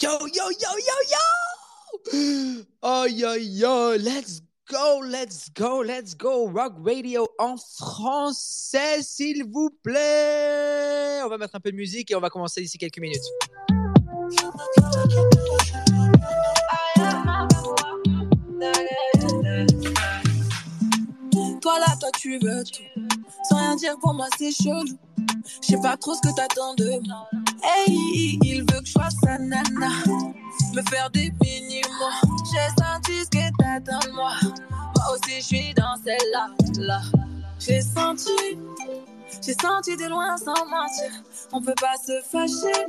Yo, yo, yo, yo, yo! Oh, yo, yo, let's go, let's go, let's go. Rock Radio en français, s'il vous plaît. On va mettre un peu de musique et on va commencer d'ici quelques minutes. Toi là, toi tu veux tout. Sans rien dire pour moi, c'est chelou. Je sais pas trop ce que t'attends de moi. Hey, il veut que je sois sa nana. Me faire des mini-mois. J'ai senti ce que t'attends de moi. Moi aussi, je suis dans celle-là. Là. J'ai senti, j'ai senti de loin sans mentir. On peut pas se fâcher.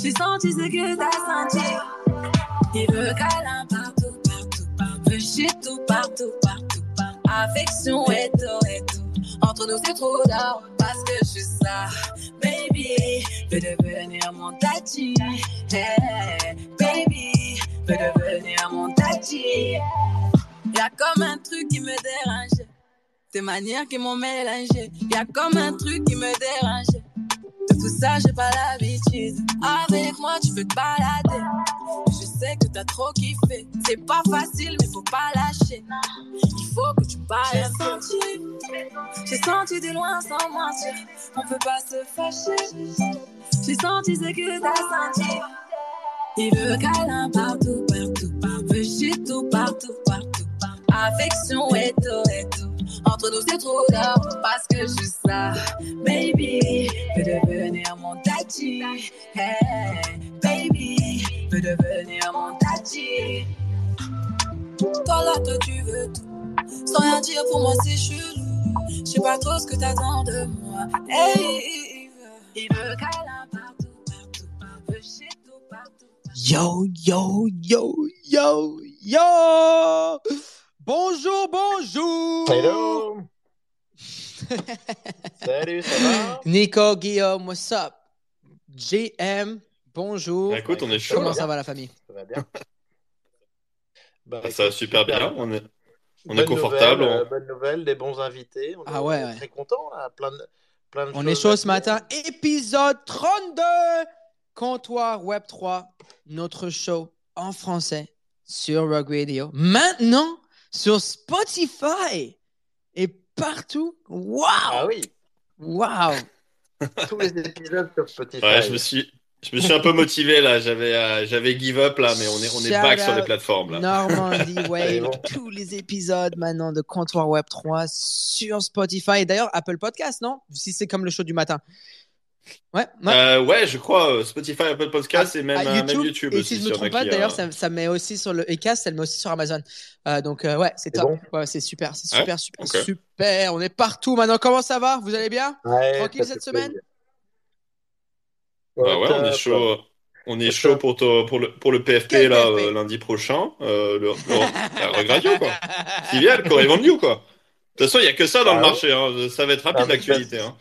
J'ai senti ce que t'as senti. Il veut câlin partout, partout, partout. Shit tout, partout, partout, partout. Affection et tout, et tout. Entre nous, c'est trop tard parce que je suis ça. Baby, veux devenir mon tati. Hey, baby, veux devenir mon tati. Y'a comme un truc qui me dérange. Tes manières qui m'ont mélangé. Y'a comme un truc qui me dérange. De tout ça, j'ai pas l'habitude. Avec moi, tu peux te balader. Sais que t'as trop kiffé. C'est pas facile, mais faut pas lâcher. Il faut que tu parles. J'ai senti, j'ai senti de loin sans mentir. On peut pas se fâcher. J'ai senti ce que t'as senti. Il veut câlin partout, partout, partout. Shit tout, partout, partout. Affection et tout, et tout. Entre nous, c'est trop tard parce que je ça. Baby, veux devenir mon tati. Hey, baby, devenir mon tati. Toi là, toi, tu veux tout. Sans rien dire, pour moi, c'est chelou. Je sais pas trop ce que t'attends de moi. Hey, il veut, il veut câlin partout, partout, partout. Veut shit tout, partout. Yo, yo, yo, yo, yo! Bonjour, bonjour! Hello! Salut, ça va? Nico, Guillaume, what's up? JM, bonjour. Bah, écoute, on est chaud. Comment ça va la famille? Ça va bien? Bah, Bah, ça va super bien. On est, on est Bonne confortable. nouvelle, on- euh, bonne nouvelle, des bons invités. On Ah est ouais, ouais. très contents, là. Plein de, plein de On est chaud ce matin. Épisode 32, Comptoir Web 3, notre show en français sur Rock Radio. Maintenant sur Spotify et partout. Waouh! Ah oui, Waouh! tous les épisodes sur Spotify. Ouais, je me suis, je me suis un peu motivé là. J'avais, euh, j'avais give up là, mais on est, on est Shout back sur les plateformes là. Normandie Wave, bon. tous les épisodes maintenant de Comptoir Web 3 sur Spotify. Et d'ailleurs, Apple Podcast, non? Si c'est comme le show du matin. Ouais, ouais. Euh, ouais, je crois euh, Spotify, Apple Podcast et même à euh, même YouTube et aussi. si je me trompe pas, d'ailleurs, ça, ça met aussi sur le Ecast, ça le met aussi sur Amazon. Euh, donc, euh, ouais, c'est top. bon Ouais, c'est super, c'est Ouais, super, super, super. On est partout maintenant. Comment ça va? Vous allez bien? Ouais, Tranquille cette semaine? plaisir. Bah ouais, on est chaud. On est chaud pour, le, pour le PFP Quel là PFP? euh, lundi prochain. Euh, le, le, Rock Radio quoi. Le Corée quoi. De toute façon, il y a que ça dans Ah le ouais marché. Hein. Ça va être rapide l'actualité. Hein.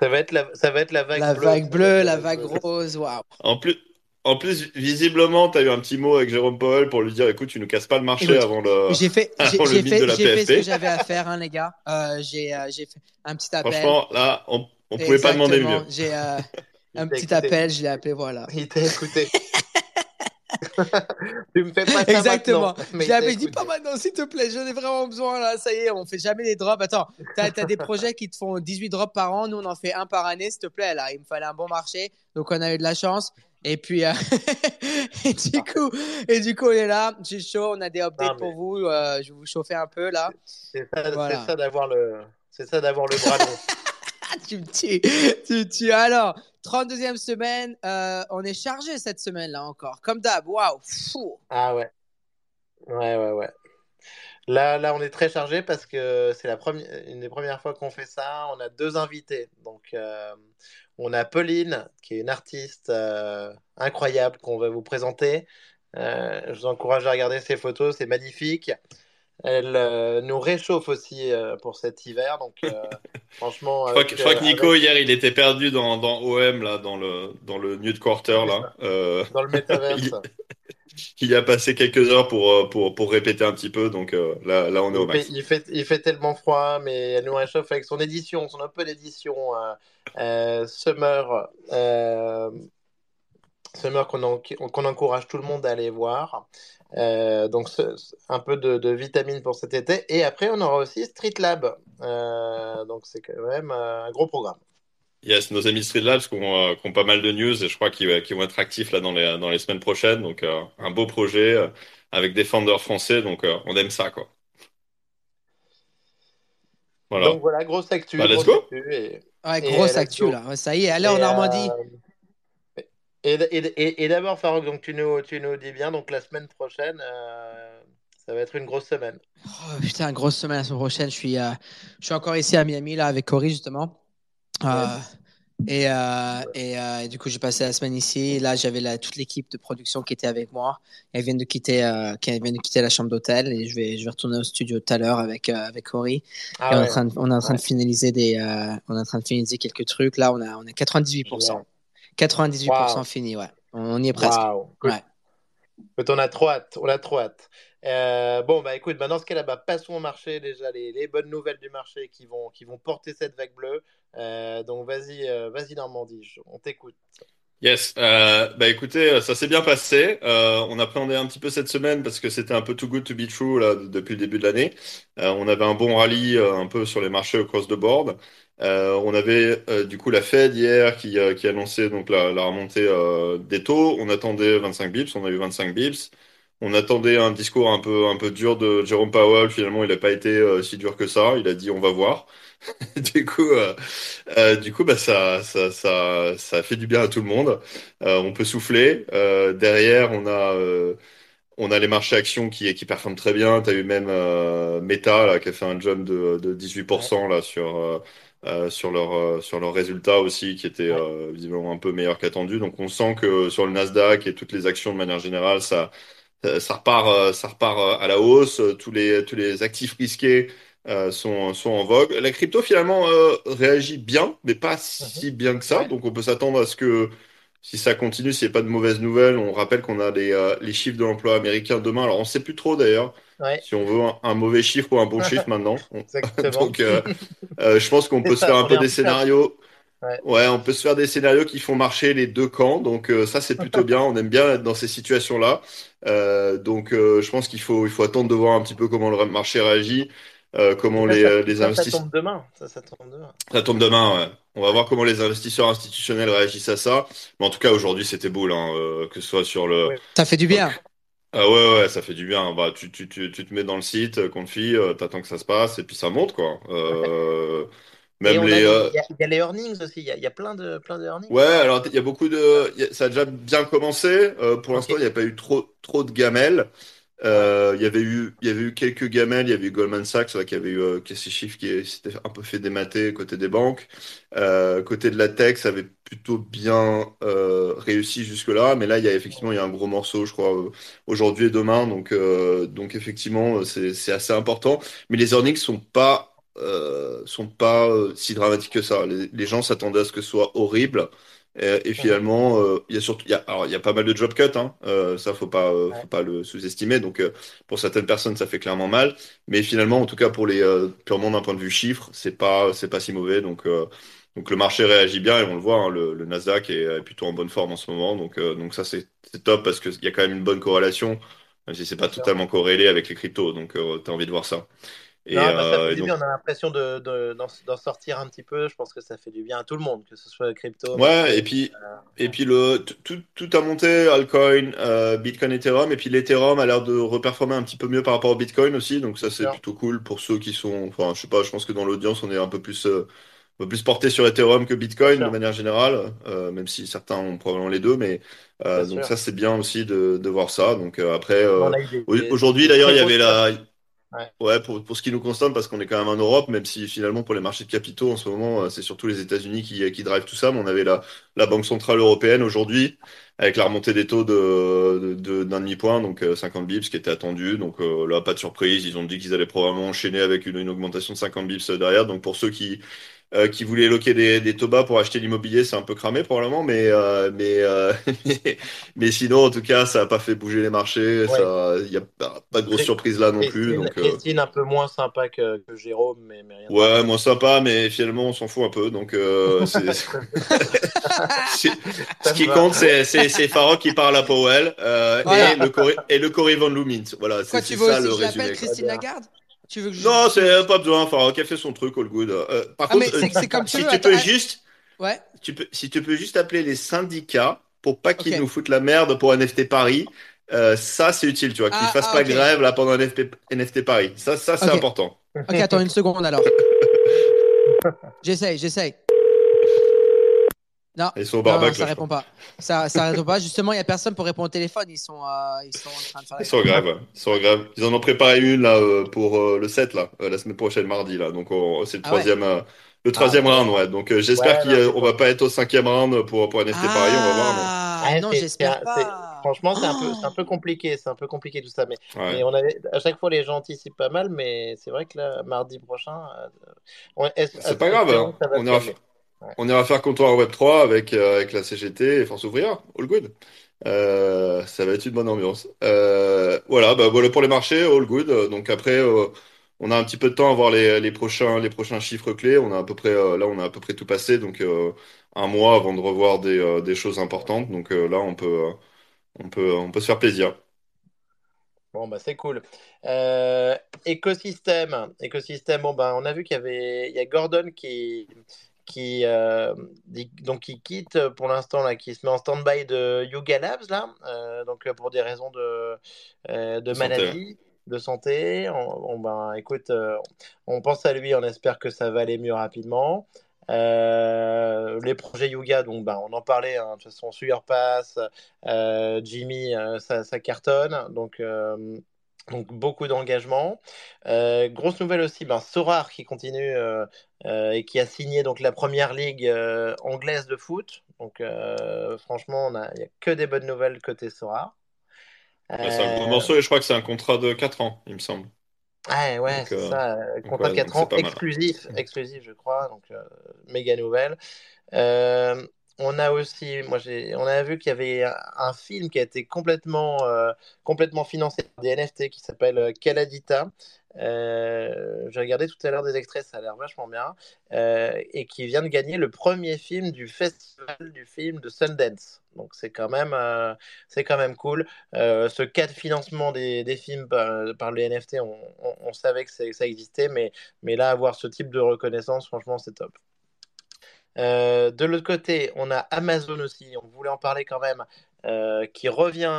Ça va être la, ça va être la vague La bleue. vague bleue, la vague rose, waouh. En plus, en plus, visiblement, tu as eu un petit mot avec Jérôme Powell pour lui dire écoute, tu nous casses pas le marché Écoute, avant le. J'ai fait, j'ai, le fait, de la j'ai fait ce PFP. que j'avais à faire, hein, les gars. Euh, j'ai, euh, j'ai fait un petit appel. Franchement, là, on, on pouvait pas demander mieux. J'ai euh, un petit écouté. appel, je l'ai appelé, voilà. Il t'a écouté. tu me fais pas ça Exactement. maintenant, Je dis t'a pas maintenant, s'il te plaît, j'en ai vraiment besoin là, ça y est, on fait jamais des drops. Attends, t'as as des projets qui te font 18 drops par an, nous on en fait un par année, s'il te plaît, là, il me fallait un bon marché, donc on a eu de la chance. Et puis, euh, et du coup, et du coup, on est là, j'ai chaud, on a des updates Non, mais- pour vous, euh, je vais vous chauffer un peu là. C'est ça, Voilà. c'est ça d'avoir le, c'est ça d'avoir le bras long. Tu me tues, tu me tues. Alors, 32e semaine, euh, on est chargé cette semaine là encore, comme d'hab, waouh, fou. Ah ouais. Ouais, ouais, ouais. Là, là, on est très chargé parce que c'est la première, une des premières fois qu'on fait ça. On a deux invités. Donc, euh, on a Pauline, qui est une artiste euh, incroyable qu'on va vous présenter. Je vous encourage à regarder ses photos, c'est magnifique. Elle euh, nous réchauffe aussi euh, pour cet hiver. Donc, euh, franchement, Je crois, avec, que, je crois que Nico, avec- hier, il était perdu dans, dans OM, là, dans le, dans le nude quarter, là. Dans le métaverse. il, il a passé quelques heures pour, pour, pour répéter un petit peu, donc là, là, on est au Il fait, max. il, fait, il fait tellement froid, mais elle nous réchauffe avec son édition, son Open édition euh, euh, Summer. Summer qu'on qu'on encourage tout le monde à aller voir. Euh, donc, un peu de, de, vitamine pour cet été. Et après, on aura aussi Street Lab. Euh, donc, c'est quand même un gros programme. Yes, nos amis Street Labs qui ont, qui ont pas mal de news et je crois qu'ils vont être actifs là dans les, dans les semaines prochaines. Donc, un beau projet avec des founders français. Donc, on aime ça, quoi. Voilà. Donc, voilà, grosse actu. Bah, let's go. et, ouais, grosse actu, là. Ça y est, allez en Normandie. Et, d'abord, Farouk, donc tu nous, tu nous dis bien, donc la semaine prochaine, euh, ça va être une grosse semaine. Oh, putain, grosse semaine la semaine prochaine. Je suis, euh, je suis encore ici à Miami, là, avec Cory, justement. Euh, et, et, du coup, j'ai passé la semaine ici. Là, j'avais toute l'équipe de production qui était avec moi. Elle vient de quitter, elle vient de quitter la chambre d'hôtel et je vais, je vais retourner au studio tout à l'heure avec, avec Cory. Ah on, est en train de, on est en train de finaliser des, on est en train de finaliser quelques trucs. Là, on a, on a 98%. 98% fini, ouais. On y est presque. Ouais. on a trop hâte. On a trop hâte. Euh, bon, bah écoute, bah, dans ce cas-là, bah, passons au marché déjà, les, les, bonnes nouvelles du marché qui vont, qui vont porter cette vague bleue. Euh, donc vas-y, euh, vas-y Normandie, on t'écoute. Yes, bah écoutez, ça s'est bien passé. on appréhendait un petit peu cette semaine parce que c'était un peu too good to be true là depuis le début de l'année. on avait un bon rallye un peu sur les marchés across the board. Euh, on avait euh, du coup la Fed hier qui, euh, qui a annoncé donc la, la remontée des taux. On attendait 25 bips, on a eu 25 bips. On attendait un discours un peu, un peu dur de Jerome Powell. Finalement, il n'a pas été si dur que ça. Il a dit on va voir. du coup, du coup, bah ça, ça, ça, ça fait du bien à tout le monde. on peut souffler. derrière, on a on a les marchés actions qui, qui performent très bien. Tu as eu même Meta là, qui a fait un jump de, de 18% là, sur, euh, sur leurs euh, sur leurs résultats aussi qui étaient euh, visiblement un peu meilleurs qu'attendus. Donc on sent que sur le Nasdaq et toutes les actions de manière générale, ça ça repart ça repart à la hausse. Tous les tous les actifs risqués sont sont en vogue. La crypto finalement réagit bien, mais pas si mhm. bien que ça. Donc on peut s'attendre à ce que si ça continue, s'il n'y a pas de mauvaises nouvelles, on rappelle qu'on a les, les chiffres de l'emploi américain demain. Alors on ne sait plus trop d'ailleurs. Si on veut un, mauvais chiffre ou un bon chiffre maintenant. Donc, euh, euh, je pense qu'on peut se faire un peu des scénarios. Ouais. on peut se faire des scénarios qui font marcher les deux camps. Donc, euh, ça, c'est plutôt bien. On aime bien être dans ces situations-là. donc, je pense qu'il faut, il faut attendre de voir un petit peu comment le marché réagit. comment les, les investisseurs. Ça tombe demain. Ça, ça tombe demain. Ça tombe demain, ouais. On va voir comment les investisseurs institutionnels réagissent à ça. Mais en tout cas, aujourd'hui, c'était beau, hein, que ce soit sur le. Ça fait du bien. Ah ouais, ouais, ça fait du bien. Bah, tu, tu, tu, tu te mets dans le site, euh, confie, euh, t'attends que ça se passe, et puis ça monte, quoi. Euh, même les. Il y, a, y a les earnings aussi, il y a, y a, plein, de, plein de earnings. Ouais, alors il y a beaucoup de. ça a déjà bien commencé. pour l'instant, il n'y a pas eu trop, trop de gamelles. Euh, il y avait eu, il y avait eu quelques gamelles. Il y avait eu Goldman Sachs qui avait eu euh, ces chiffres qui s'étaient un peu fait démater côté des banques. Euh, côté de la tech, ça avait plutôt bien euh, réussi jusque-là. Mais là, il y a effectivement il y a un gros morceau, je crois, euh, aujourd'hui et demain. Donc, donc effectivement, c'est assez important. Mais les earnings sont pas sont pas si dramatiques que ça. Les, les gens s'attendaient à ce que ce soit horrible. Et, finalement, euh, il y a surtout, il y a, alors il y a pas mal de job cuts, hein, euh, ça faut pas, euh, faut pas le sous-estimer. Donc pour certaines personnes, ça fait clairement mal, mais finalement, en tout cas pour les purement d'un point de vue chiffre, c'est pas, c'est pas si mauvais. Donc donc le marché réagit bien et on le voit, hein, le, le, Nasdaq est, plutôt en bonne forme en ce moment. Donc donc ça c'est top parce qu'il y a quand même une bonne corrélation, même si c'est pas totalement corrélé avec les cryptos. Donc tu as envie de voir ça. Et, bah, ça fait du bien, on a l'impression d'en de, d'en sortir un petit peu. Je pense que ça fait du bien à tout le monde, que ce soit crypto. Ouais, et puis, euh, et puis le, tout, tout a monté, altcoin, euh, Bitcoin, Ethereum, et puis l'Ethereum a l'air de reperformer un petit peu mieux par rapport au Bitcoin aussi, donc ça c'est plutôt cool pour ceux qui sont, enfin je sais pas, je pense que dans l'audience on est un peu plus, euh, un peu plus porté sur Ethereum que Bitcoin de manière générale, euh, même si certains ont probablement les deux, mais donc ça c'est bien aussi de, de voir ça. Donc après, aujourd'hui d'ailleurs il y avait la Ouais, pour, pour ce qui nous concerne, parce qu'on est quand même en Europe, même si finalement pour les marchés de capitaux en ce moment, euh, c'est surtout les États-Unis qui, qui drivent tout ça. Mais on avait la, la Banque Centrale Européenne aujourd'hui, avec la remontée des taux de, de, d'un demi-point, donc 50 euh, bips qui était attendu. Donc euh, là, pas de surprise. Ils ont dit qu'ils allaient probablement enchaîner avec une, une augmentation de 50 bips derrière. Donc pour ceux qui, euh, qui voulait loquer des, des Toba pour acheter l'immobilier, c'est un peu cramé probablement, mais euh, mais, euh, mais sinon en tout cas ça a pas fait bouger les marchés, Ouais. ça il y a pas, pas de grosse surprise là non plus, Christine, donc euh, Christine un peu moins sympa que, que Jérôme, mais, mais rien. ouais moins sympa, mais finalement on s'en fout un peu, donc euh, c'est ce qui compte c'est c'est c'est Farok qui parle à Powell euh, Voilà. et le Cory et le Van Lumint, voilà Quoi, c'est tu c'est veux ça aussi le je résumé. quoi. Christine Lagarde? Tu veux que je... Non, c'est pas besoin. Farok a fait son truc, all good. Euh, par Ah, contre, euh, comme si veux, tu peux ah- juste, Ouais. tu peux, si tu peux juste appeler les syndicats pour pas qu'ils nous foutent la merde pour NFT Paris, euh, ça c'est utile, tu vois, qu'ils Ah, fassent ah, pas grève là pendant NFT, NFT Paris. Ça, ça c'est important. Ok, attends une seconde alors. J'essaye, j'essaye. Non, Ils sont au non, non, barbac ça là. répond pas. Ça, ça répond pas. Justement, il y a personne pour répondre au téléphone. Ils sont, euh, ils sont en train de faire. Ils sont graves, ouais. ils sont graves. Ils en ont préparé une là euh, pour euh, le 7 là, euh, la semaine prochaine mardi là. Donc on- c'est le Ah ouais. troisième, euh, le troisième round, ouais. Donc euh, j'espère Ouais, qu'on va pas être au cinquième round pour pour NFT Paris, on va voir. mais- Ah, Ouais, non, j'espère pas. Franchement, c'est un peu, c'est un Oh. peu compliqué, c'est un peu compliqué tout ça, mais, Ouais. mais on avait, à chaque fois les gens anticipent pas mal, mais c'est vrai que là, mardi prochain, euh, C'est pas grave, hein. que ça va on, calmer? On ira faire comptoir Web 3 avec, euh, avec la CGT et Force Ouvrière. All good. Euh, ça va être une bonne ambiance. Euh, voilà, bah, voilà pour les marchés, all good. Donc après, on a un petit peu de temps à voir les, les prochains, les prochains chiffres clés. On a à peu près, là, on a à peu près tout passé, donc un mois avant de revoir des, des choses importantes. Donc là, on peut, on peut, on peut se faire plaisir. Bon, bah, c'est cool. Écosystème. Écosystème, bon, bah, on a vu qu'il y avait, y a Gordon qui, qui, euh, donc, qui quitte pour l'instant, là, qui se met en stand-by de Yuga Labs, là, euh, donc, euh, pour des raisons de, euh, de santé, maladie, de santé. On, on- ben, écoute, euh, on pense à lui, on espère que ça va aller mieux rapidement. Euh, les projets Yuga, donc, ben, on en parlait, hein, de toute façon, Sugar Pass, euh, Jimmy, euh, ça, ça cartonne. Donc, euh, donc beaucoup d'engagement. Euh, grosse nouvelle aussi, ben, Sorar qui continue euh, euh, et qui a signé donc la première ligue anglaise de foot. Donc franchement, a, il n'y a que des bonnes nouvelles côté Sorar. C'est un gros morceau et je crois que c'est un contrat de 4 ans, il me semble. ouais, ouais, c'est ça. Contrat de donc 4 c'est ans, exclusif, exclusif, je crois. Donc, méga nouvelle. On a aussi, moi j'ai, on a vu qu'il y avait un, film qui a été complètement, euh, complètement financé par des NFT qui s'appelle euh, Caladita. Euh, j'ai regardé tout à l'heure des extraits, ça a l'air vachement bien, euh, et qui vient de gagner le premier film du festival du film de Sundance. Donc c'est quand même, c'est quand même cool. Ce cas de financement des, films par, les NFT, on, savait que c'est- ça existait, mais, mais là avoir ce type de reconnaissance, franchement, c'est top. Euh, de l'autre côté, on a Amazon aussi, on voulait en parler quand même, euh, qui revient.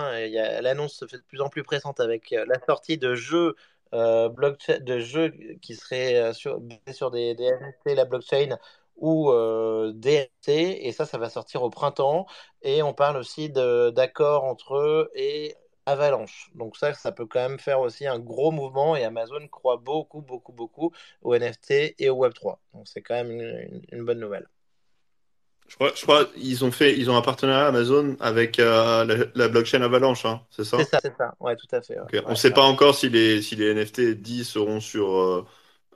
L'annonce se fait de plus en plus pressante avec euh, la sortie de jeux, de jeux qui seraient sur, sur des, NFT, la blockchain ou euh, NFT, et ça, ça va sortir au printemps. Et on parle aussi d'accords entre eux et Avalanche. Donc ça, ça peut quand même faire aussi un gros mouvement, et Amazon croit beaucoup, beaucoup, beaucoup au NFT et au Web3. Donc c'est quand même une bonne nouvelle. Je crois, je crois ils ont fait, ils ont un partenariat Amazon avec euh, la, la blockchain Avalanche, hein, c'est ça? C'est ça, c'est ça. Ouais, tout à fait. ouais. On Ouais, sait pas encore si les, si les NFT 10 seront sur, euh,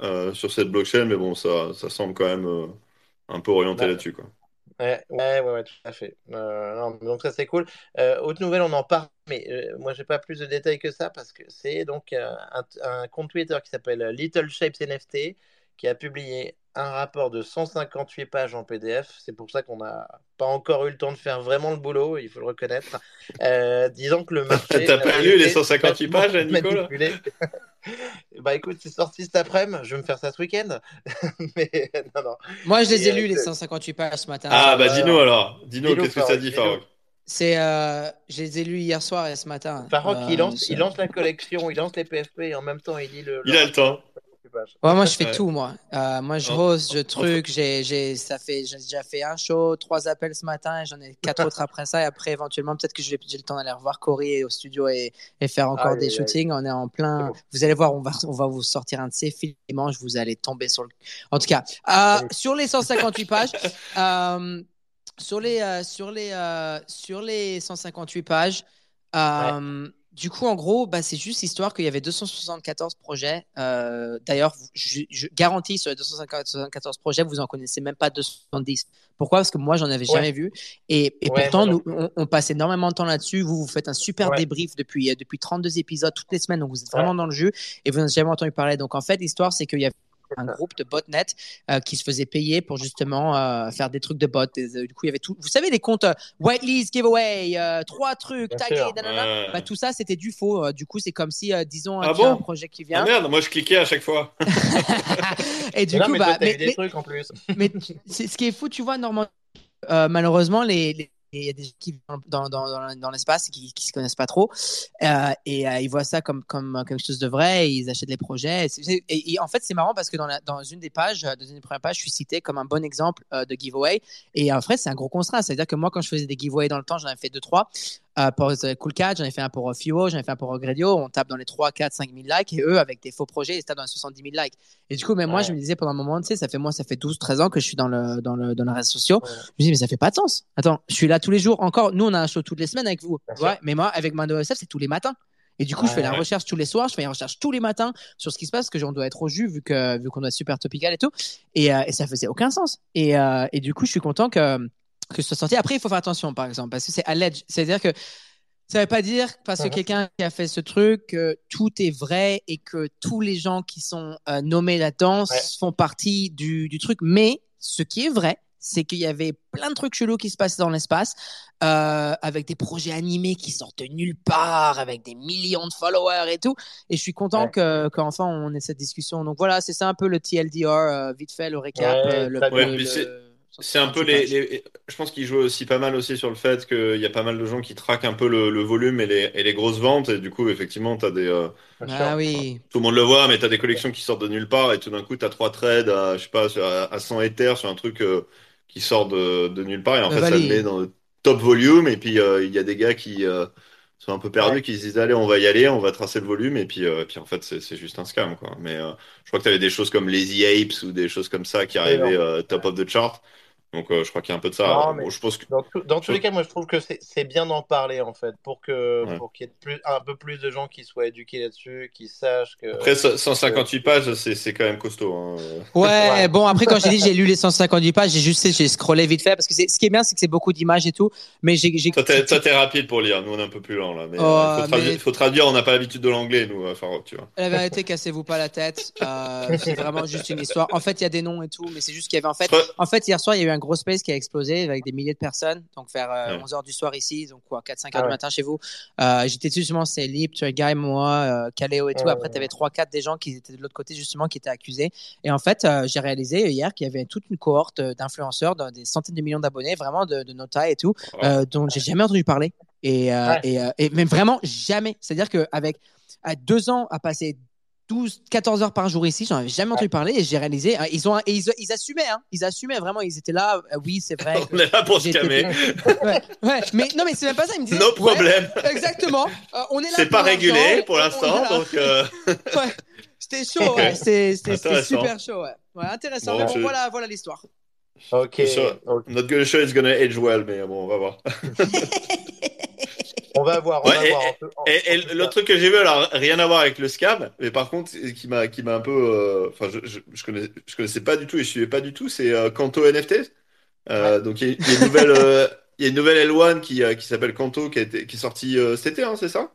euh, sur cette blockchain, mais bon, ça, ça semble quand même un peu orienté Bah, là-dessus, quoi. Ouais, ouais, tout à fait. Non, donc ça c'est cool. Autre nouvelle, on en parle, mais moi j'ai pas plus de détails que ça parce que c'est donc un, un compte Twitter qui s'appelle Little Shapes NFT qui a publié un rapport de 158 pages en PDF. C'est pour ça qu'on n'a pas encore eu le temps de faire vraiment le boulot, il faut le reconnaître. Euh, disant que le marché. T'as pas lu les été 158 pages, Nicolas? Bah écoute, c'est sorti cet après-midi, je vais me faire ça ce week-end. Mais non, non. Moi, je les ai euh, lus, les que- 158 pages ce matin. Ah, bah dis-nous alors. Dis-nous, qu'est-ce que ça dit. Farok? C'est, euh, je les ai lus hier soir et ce matin. Farok, il Euh, lance, c'est- il lance la collection, il lance les PFP et en même temps il lit le. Il a le temps. Ouais, moi, je fais Ouais. tout, moi. Euh, moi, je rose, je truc, j'ai, j'ai, ça fait, j'ai déjà fait un show, trois appels ce matin, et j'en ai quatre autres après ça. Et après, éventuellement, peut-être que je vais- j'ai le temps d'aller revoir Corey au studio et, et faire encore des shootings. On est en plein. Bon. Vous allez voir, on va, on va vous sortir un de ces films dimanche. Vous allez tomber sur le. En tout cas, euh, sur les 158 pages, euh, sur les, euh, sur les, euh, sur les 158 pages, euh, du coup, en gros, bah, c'est juste l'histoire qu'il y avait 274 projets. Euh, D'ailleurs, je, je, garantis sur les 274 projets, vous en connaissez même pas 270. Pourquoi? Parce que moi, j'en avais jamais vu. Et, et ouais, pourtant, nous, on, on, passe énormément de temps là-dessus. Vous, vous faites un super ouais. débrief depuis, euh, depuis 32 épisodes toutes les semaines. Donc, vous êtes vraiment dans le jeu et vous n'avez jamais entendu parler. Donc, en fait, l'histoire, c'est qu'il y avait un groupe de botnet euh, qui se faisait payer pour justement euh, faire des trucs de bot. Et, euh, du coup, il y avait tout. Vous savez, les comptes Whiteley's giveaway, trois trucs, tagués, ouais. bah, tout ça, c'était du faux. du coup, c'est comme si, disons, ah bon un projet qui vient. Ah merde, moi je cliquais à chaque fois. et du non, coup, mais bah, mais, des trucs en plus. mais ce qui est fou, tu vois, normalement, malheureusement, les, les il y a des gens qui vivent dans, dans, dans, l'espace et qui ne se connaissent pas trop. Euh, et euh, ils voient ça comme, comme quelque chose de vrai ils achètent les projets. Et, en fait, c'est marrant parce que dans, dans une des pages, dans une des premières pages, je suis cité comme un bon exemple euh, de giveaway. Et en fait, c'est un gros contrat. C'est-à-dire que moi, quand je faisais des giveaways dans le temps, j'en avais fait deux, trois. Euh, pour Cool Cat, j'en ai fait un pour Fuo, j'en ai fait un pour Gredio. On tape dans les 3, 4, 5 000 likes et eux, avec des faux projets, ils tapent dans les 70 000 likes. Et du coup, même ouais. moi, je me disais pendant un moment, tu sais, ça fait moi, ça fait 12, 13 ans que je suis dans, le, dans, le, dans les réseaux sociaux. Ouais. Je me dis, mais ça fait pas de sens. Attends, je suis là tous les jours. Encore, nous, on a un show toutes les semaines avec vous. Ouais, mais moi, avec Mando SF, c'est tous les matins. Et du coup, je fais la recherche tous les soirs, je fais la recherche tous les matins sur ce qui se passe, parce que on doit être au jus vu que vu qu'on doit être super topical et tout. Et, euh, et ça faisait aucun sens. Et, euh, et du coup, je suis content que que ce soit sorti. Après, il faut faire attention, par exemple, parce que c'est alleged. C'est-à-dire que ça veut pas dire parce que quelqu'un qui a fait ce truc que tout est vrai et que tous les gens qui sont euh, nommés là-dedans ouais. font partie du, du, truc. Mais ce qui est vrai, c'est qu'il y avait plein de trucs chelous qui se passaient dans l'espace, euh, avec des projets animés qui sortent de nulle part, avec des millions de followers et tout. Et je suis content ouais. que qu'enfin on ait cette discussion. Donc voilà, c'est ça un peu le TLDR, euh, vite fait, le récap. Ouais, le c'est un peu les, les, Je pense qu'ils jouent aussi pas mal aussi sur le fait qu'il y a pas mal de gens qui traquent un peu le, le volume et les, et les, grosses ventes. Et du coup, effectivement, tu as des. Euh, ah oui. Tout le monde le voit, mais tu as des collections qui sortent de nulle part. Et tout d'un coup, tu as trois trades à, je sais pas, à 100 Ethers sur un truc euh, qui sort de, de, nulle part. Et en bah, fait, ça le met dans le top volume. Et puis, euh, il y a des gars qui sont un peu perdus, ouais. qui se disent allez, on va y aller, on va tracer le volume, et puis, euh, puis en fait, c'est juste un scam, quoi. Mais euh, je crois que tu avais des choses comme Lazy Apes ou des choses comme ça qui arrivaient euh, top of the chart. Donc je crois qu'il y a un peu de ça. Non, mais je pense que... Dans, tout, dans tous les cas, moi je trouve que c'est bien d'en parler en fait, pour que ouais. pour qu'il y ait plus, un peu plus de gens qui soient éduqués là-dessus, qui sachent que. Après 158 que... pages, c'est quand même costaud. Hein. Ouais, ouais, bon après quand j'ai dit j'ai lu les 158 pages, j'ai juste j'ai scrollé vite fait parce que ce qui est bien c'est que c'est beaucoup d'images et tout, mais j'ai. Toi t'es rapide pour lire, nous on est un peu plus lent là. Mais, oh, faut, traduire, mais... faut, traduire, on n'a pas l'habitude de l'anglais nous, à Faro, tu vois. La vérité, cassez-vous pas la tête. Euh, c'est vraiment juste une histoire. En fait, il y a des noms et tout, mais c'est juste qu'il y avait en fait, en fait hier soir il y a eu un gros space qui a explosé avec des milliers de personnes. Donc, vers euh, ouais. 11h du soir ici, donc quoi, 4-5 heures ah ouais. du matin chez vous. Euh, J'étais dessus justement, c'est Lip, Guy, moi, euh, Kaleo et tout. Après, tu avais 3-4 des gens qui étaient de l'autre côté justement, qui étaient accusés. Et en fait, euh, j'ai réalisé hier qu'il y avait toute une cohorte d'influenceurs, des centaines de millions d'abonnés, vraiment de, de Nota et tout, dont j'ai jamais entendu parler. Et, ouais. et, et, mais vraiment jamais. C'est-à-dire qu'avec deux ans à passer 12, 14 heures par jour ici, j'en avais jamais entendu parler et j'ai réalisé, hein, ils ont, et ils, ils, assumaient, hein, ils assumaient vraiment, ils étaient là, euh, oui, c'est vrai. On est là pour se calmer. ouais, ouais, mais non, mais c'est même pas ça, ils me disaient. No problème. exactement. Euh, on est là. C'est pas régulé pour l'instant, donc. Euh... ouais. C'était chaud, ouais. C'était super chaud, ouais. ouais intéressant. Bon, mais bon, je... voilà, voilà l'histoire. Ok. So, okay. Not gonna show it's gonna age well, mais bon, on va voir. On va voir. On ouais, va et, voir. Et, et l'autre truc que j'ai vu, alors rien à voir avec le scam, mais par contre, qui m'a qui m'a un peu, enfin, euh, je, je, je, connais, je connaissais pas du tout et je suivais pas du tout, c'est euh, Kanto NFT. Euh, ouais. Donc il y, y, a une nouvelle, euh, il y a une nouvelle L1 qui qui s'appelle Kanto qui, a été, qui est sortie cet été, hein, c'est ça?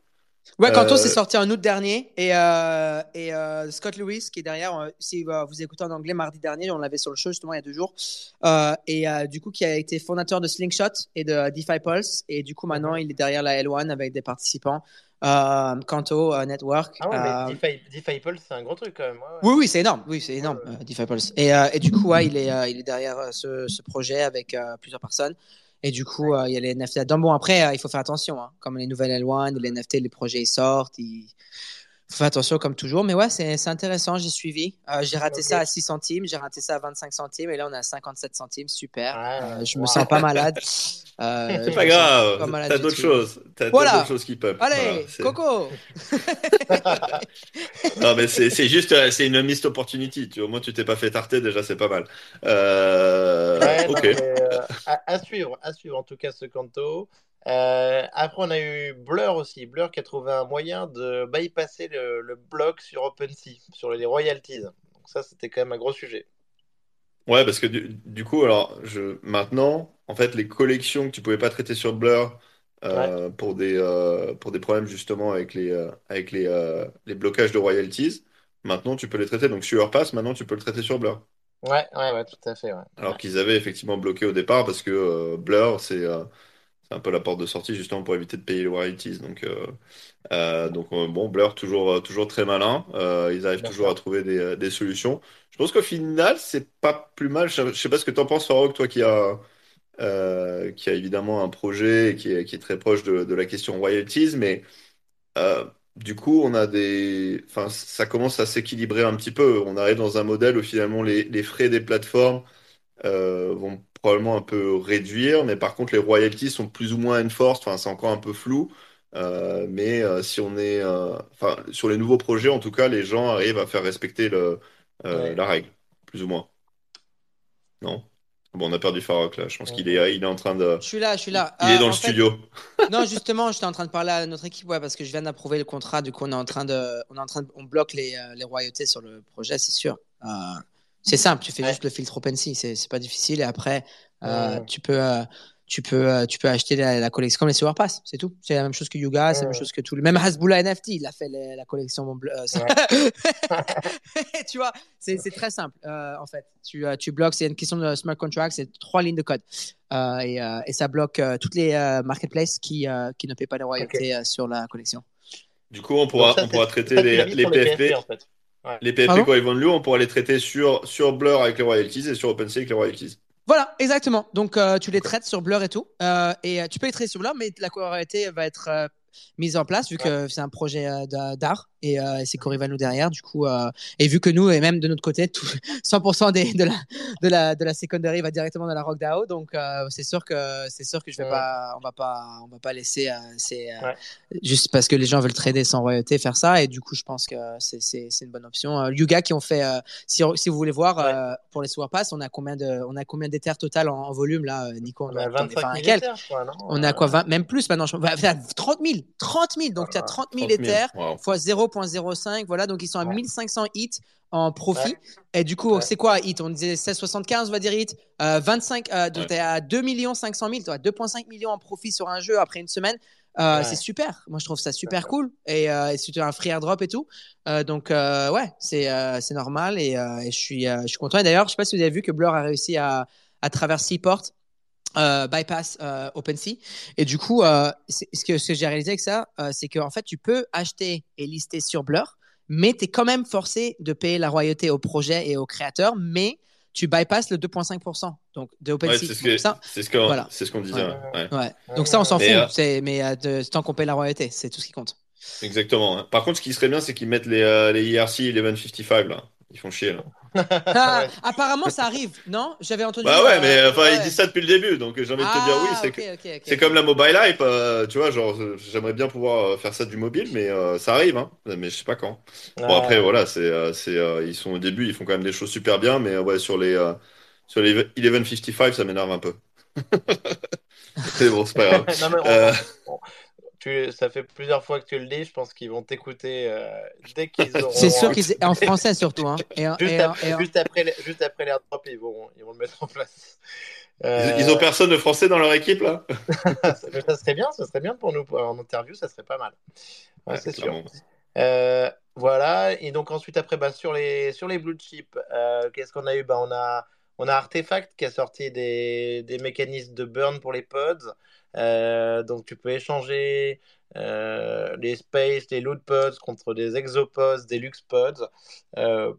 Ouais, Kanto, euh... c'est sorti en août dernier. Et, euh, et euh, Scott Lewis, qui est derrière, euh, si vous écoutez en anglais, mardi dernier, on l'avait sur le show justement il y a deux jours. Euh, et du coup, qui a été fondateur de Slingshot et de DeFi Pulse. Et du coup, maintenant, il est derrière la L1 avec des participants. Kanto Network. Ah ouais, mais DeFi, DeFi Pulse, c'est un gros truc quand même. Ouais, ouais. Oui, oui, c'est énorme. Oui, c'est énorme, ouais. DeFi Pulse. Et, et, du coup, ouais, il, est, il est derrière ce, ce projet avec plusieurs personnes. Et du coup, euh, il y a les NFT là-dedans. Bon, après, euh, il faut faire attention. Hein. Comme les nouvelles L1, les NFT, les projets ils sortent. Faut faire attention comme toujours. Mais ouais, c'est intéressant. J'ai suivi. Euh, j'ai raté okay. ça à 6 centimes. J'ai raté ça à 25 centimes. Et là, on est à 57 centimes. Super. Ah, je wow. me sens pas malade. c'est pas grave. T'as d'autres choses. T'as voilà. d'autres choses qui peuvent. Allez, voilà, Coco. non, mais c'est juste, c'est une missed opportunity. Tu, au moins, tu t'es pas fait tarter. Déjà, c'est pas mal. Euh... Ouais, ok. Non, mais, euh, à, à, suivre, à suivre en tout cas ce canto. Euh, après, on a eu Blur aussi. Blur qui a trouvé un moyen de bypasser le, le bloc sur OpenSea, sur les royalties. Donc ça, c'était quand même un gros sujet. Ouais, parce que du, du coup, alors, je, maintenant, en fait, les collections que tu pouvais pas traiter sur Blur Ouais, euh, pour des, euh, pour des problèmes justement avec les, avec les, les blocages de royalties, maintenant tu peux les traiter. Donc sur Surpass, maintenant tu peux le traiter sur Blur. ouais, ouais, ouais, tout à fait. Ouais. Alors qu'ils avaient effectivement bloqué au départ parce que Blur, c'est c'est un peu la porte de sortie justement pour éviter de payer les royalties. Donc, euh, euh, donc euh, bon, Blur, toujours, toujours très malin. Ils arrivent Bien toujours à trouver des, des solutions. Je pense qu'au final, c'est pas plus mal. Je, je sais pas ce que tu en penses, Farok, toi qui as euh, qui a évidemment un projet et qui est, qui est très proche de, de la question royalties, mais du coup, on a des, enfin, ça commence à s'équilibrer un petit peu. On arrive dans un modèle où finalement les, les frais des plateformes vont probablement un peu réduire, mais par contre les royalties sont plus ou moins enforced. Enfin, c'est encore un peu flou. Euh, mais euh, si on est, euh, enfin, sur les nouveaux projets, en tout cas, les gens arrivent à faire respecter le, euh, Ouais. la règle, plus ou moins. Non? Bon, on a perdu Farok là. Je pense qu'il Ouais. est, il est en train de, Je suis là, je suis là. il est Euh, dans le en fait, studio. non, justement, j'étais en train de parler à notre équipe, ouais, parce que je viens d'approuver le contrat. Du coup, on est en train de, on est en train de, on bloque les, euh, les royautés sur le projet, c'est sûr. Euh, c'est simple, tu fais Ouais. juste le filtre OpenSea, c'est, c'est pas difficile. Et après, euh, tu peux, euh, tu peux, euh, tu peux acheter la, la collection comme les Sewer Pass, c'est tout. C'est la même chose que Yuga, c'est la même chose que tout. le- Même Hasbullah NFT, il a fait les- la collection. Mon bleu- tu vois, c'est, c'est très simple. euh, en fait, tu, tu bloques, c'est une question de smart contract, c'est trois lignes de code. Euh, et, euh, et ça bloque euh, toutes les euh, marketplaces qui, euh, qui ne paient pas les royautés euh, sur la collection. Du coup, on pourra, ça, on pourra traiter les, les PFP. PFP en fait. Ouais. Les PFP, Pardon quand ils vont de lourd, on pourra les traiter sur, sur Blur avec les royalties et sur OpenSea avec les royalties. Voilà, exactement. Donc, euh, tu les traites sur Blur et tout. Euh, et euh, tu peux les traiter sur Blur, mais la royauté va être euh, mise en place vu Ouais. que c'est un projet euh, d'a- d'art et, euh, et c'est Cory nous derrière. Du coup, euh, et vu que nous, et même de notre côté, tout, 100% des, de, la, de, la, de la secondary va directement dans la Rock DAO. Donc, euh, c'est sûr que c'est sûr que je vais Ouais. pas, on va pas, on va pas laisser, euh, c'est euh, Ouais. juste parce que les gens veulent trader sans royauté faire ça. Et du coup, je pense que c'est c'est- c'est une bonne option. Euh, Yuga qui ont fait, euh, si, si vous voulez voir, Ouais. euh, pour les Sewer Pass, on a combien de, on a combien d'éthers total en, en volume là, Nico On On a être on est 25 fin 000 quelques. éthers, je crois, non? On a quoi, Euh, 20, même plus maintenant. Je, enfin, 30 000, 30 000. Donc, tu as Ah, 30 000 30 000. éthers Wow. fois 0.05. Voilà, donc ils sont à Ouais. 1500 hits en profit. Ouais. Et du coup, Ouais. c'est quoi hit? On disait 16,75, on va dire hit. Euh, 25, euh, donc Ouais. tu es à 2 500 000, tu as 2,5 millions en profit sur un jeu après une semaine. Euh. C'est super. Moi, je trouve ça super cool. Et, euh, et si tu as un free airdrop et tout. Euh, donc, euh, ouais, c'est euh, c'est normal. Et, euh, et je, suis, euh, je suis content. Et d'ailleurs, je sais pas si vous avez vu que Blur a réussi à, à travers Seaport euh, bypass euh, OpenSea. Et du coup, euh, ce que, j'ai réalisé avec ça, euh, c'est qu'en fait, tu peux acheter et lister sur Blur, mais tu es quand même forcé de payer la royauté au projet et au créateur, mais tu bypasses le 2,5% donc de Ouais, OpenSea. c'est ce ça, c'est ce qu'on, voilà. ce disait. Ouais. ouais. Ouais. ouais. Donc ça, on s'en fout. euh, C'est, mais euh, de, tant qu'on paye la royauté, c'est tout ce qui compte. Exactement. hein. Par contre, ce qui serait bien, c'est qu'ils mettent les, euh, les IRC 1155 là. Ils font chier là. Ah, Ouais. apparemment, ça arrive, non? J'avais entendu. Bah ouais, euh, mais enfin, ouais. ils disent ça depuis le début, donc j'ai envie de te dire oui. Ah, C'est ok, que- ok, ok. c'est comme la mobile hype, euh, tu vois, genre j'aimerais bien pouvoir euh, faire ça du mobile, mais euh, ça arrive, hein. Mais je sais pas quand. Bon après voilà, c'est, euh, c'est, ils sont au début, ils font quand même des choses super bien, mais ouais sur les euh, sur les 1155, ça m'énerve un peu. Mais bon, c'est pas grave. Non, mais on- Euh, on- tu, ça fait plusieurs fois que tu le dis, je pense qu'ils vont t'écouter euh, dès qu'ils auront. C'est sûr qu'ils en français surtout, hein. Et, en- Juste, et en- après, et en- juste après, juste après l'airdrop, ils vont, ils vont le mettre en place. ils, Euh, ils ont personne de français dans leur équipe là ça serait bien, ça serait bien pour nous en interview, ça serait pas mal. Ouais, Ouais, c'est sûr. Euh, voilà, et donc ensuite, après, bah, sur, les, sur les blue chips, euh, qu'est-ce qu'on a eu? Bah, on, a, on a Artefact qui a sorti des, des mécanismes de burn pour les pods. Euh, donc, tu peux échanger euh, les space, les loot pods contre des exopods, des lux pods. Euh,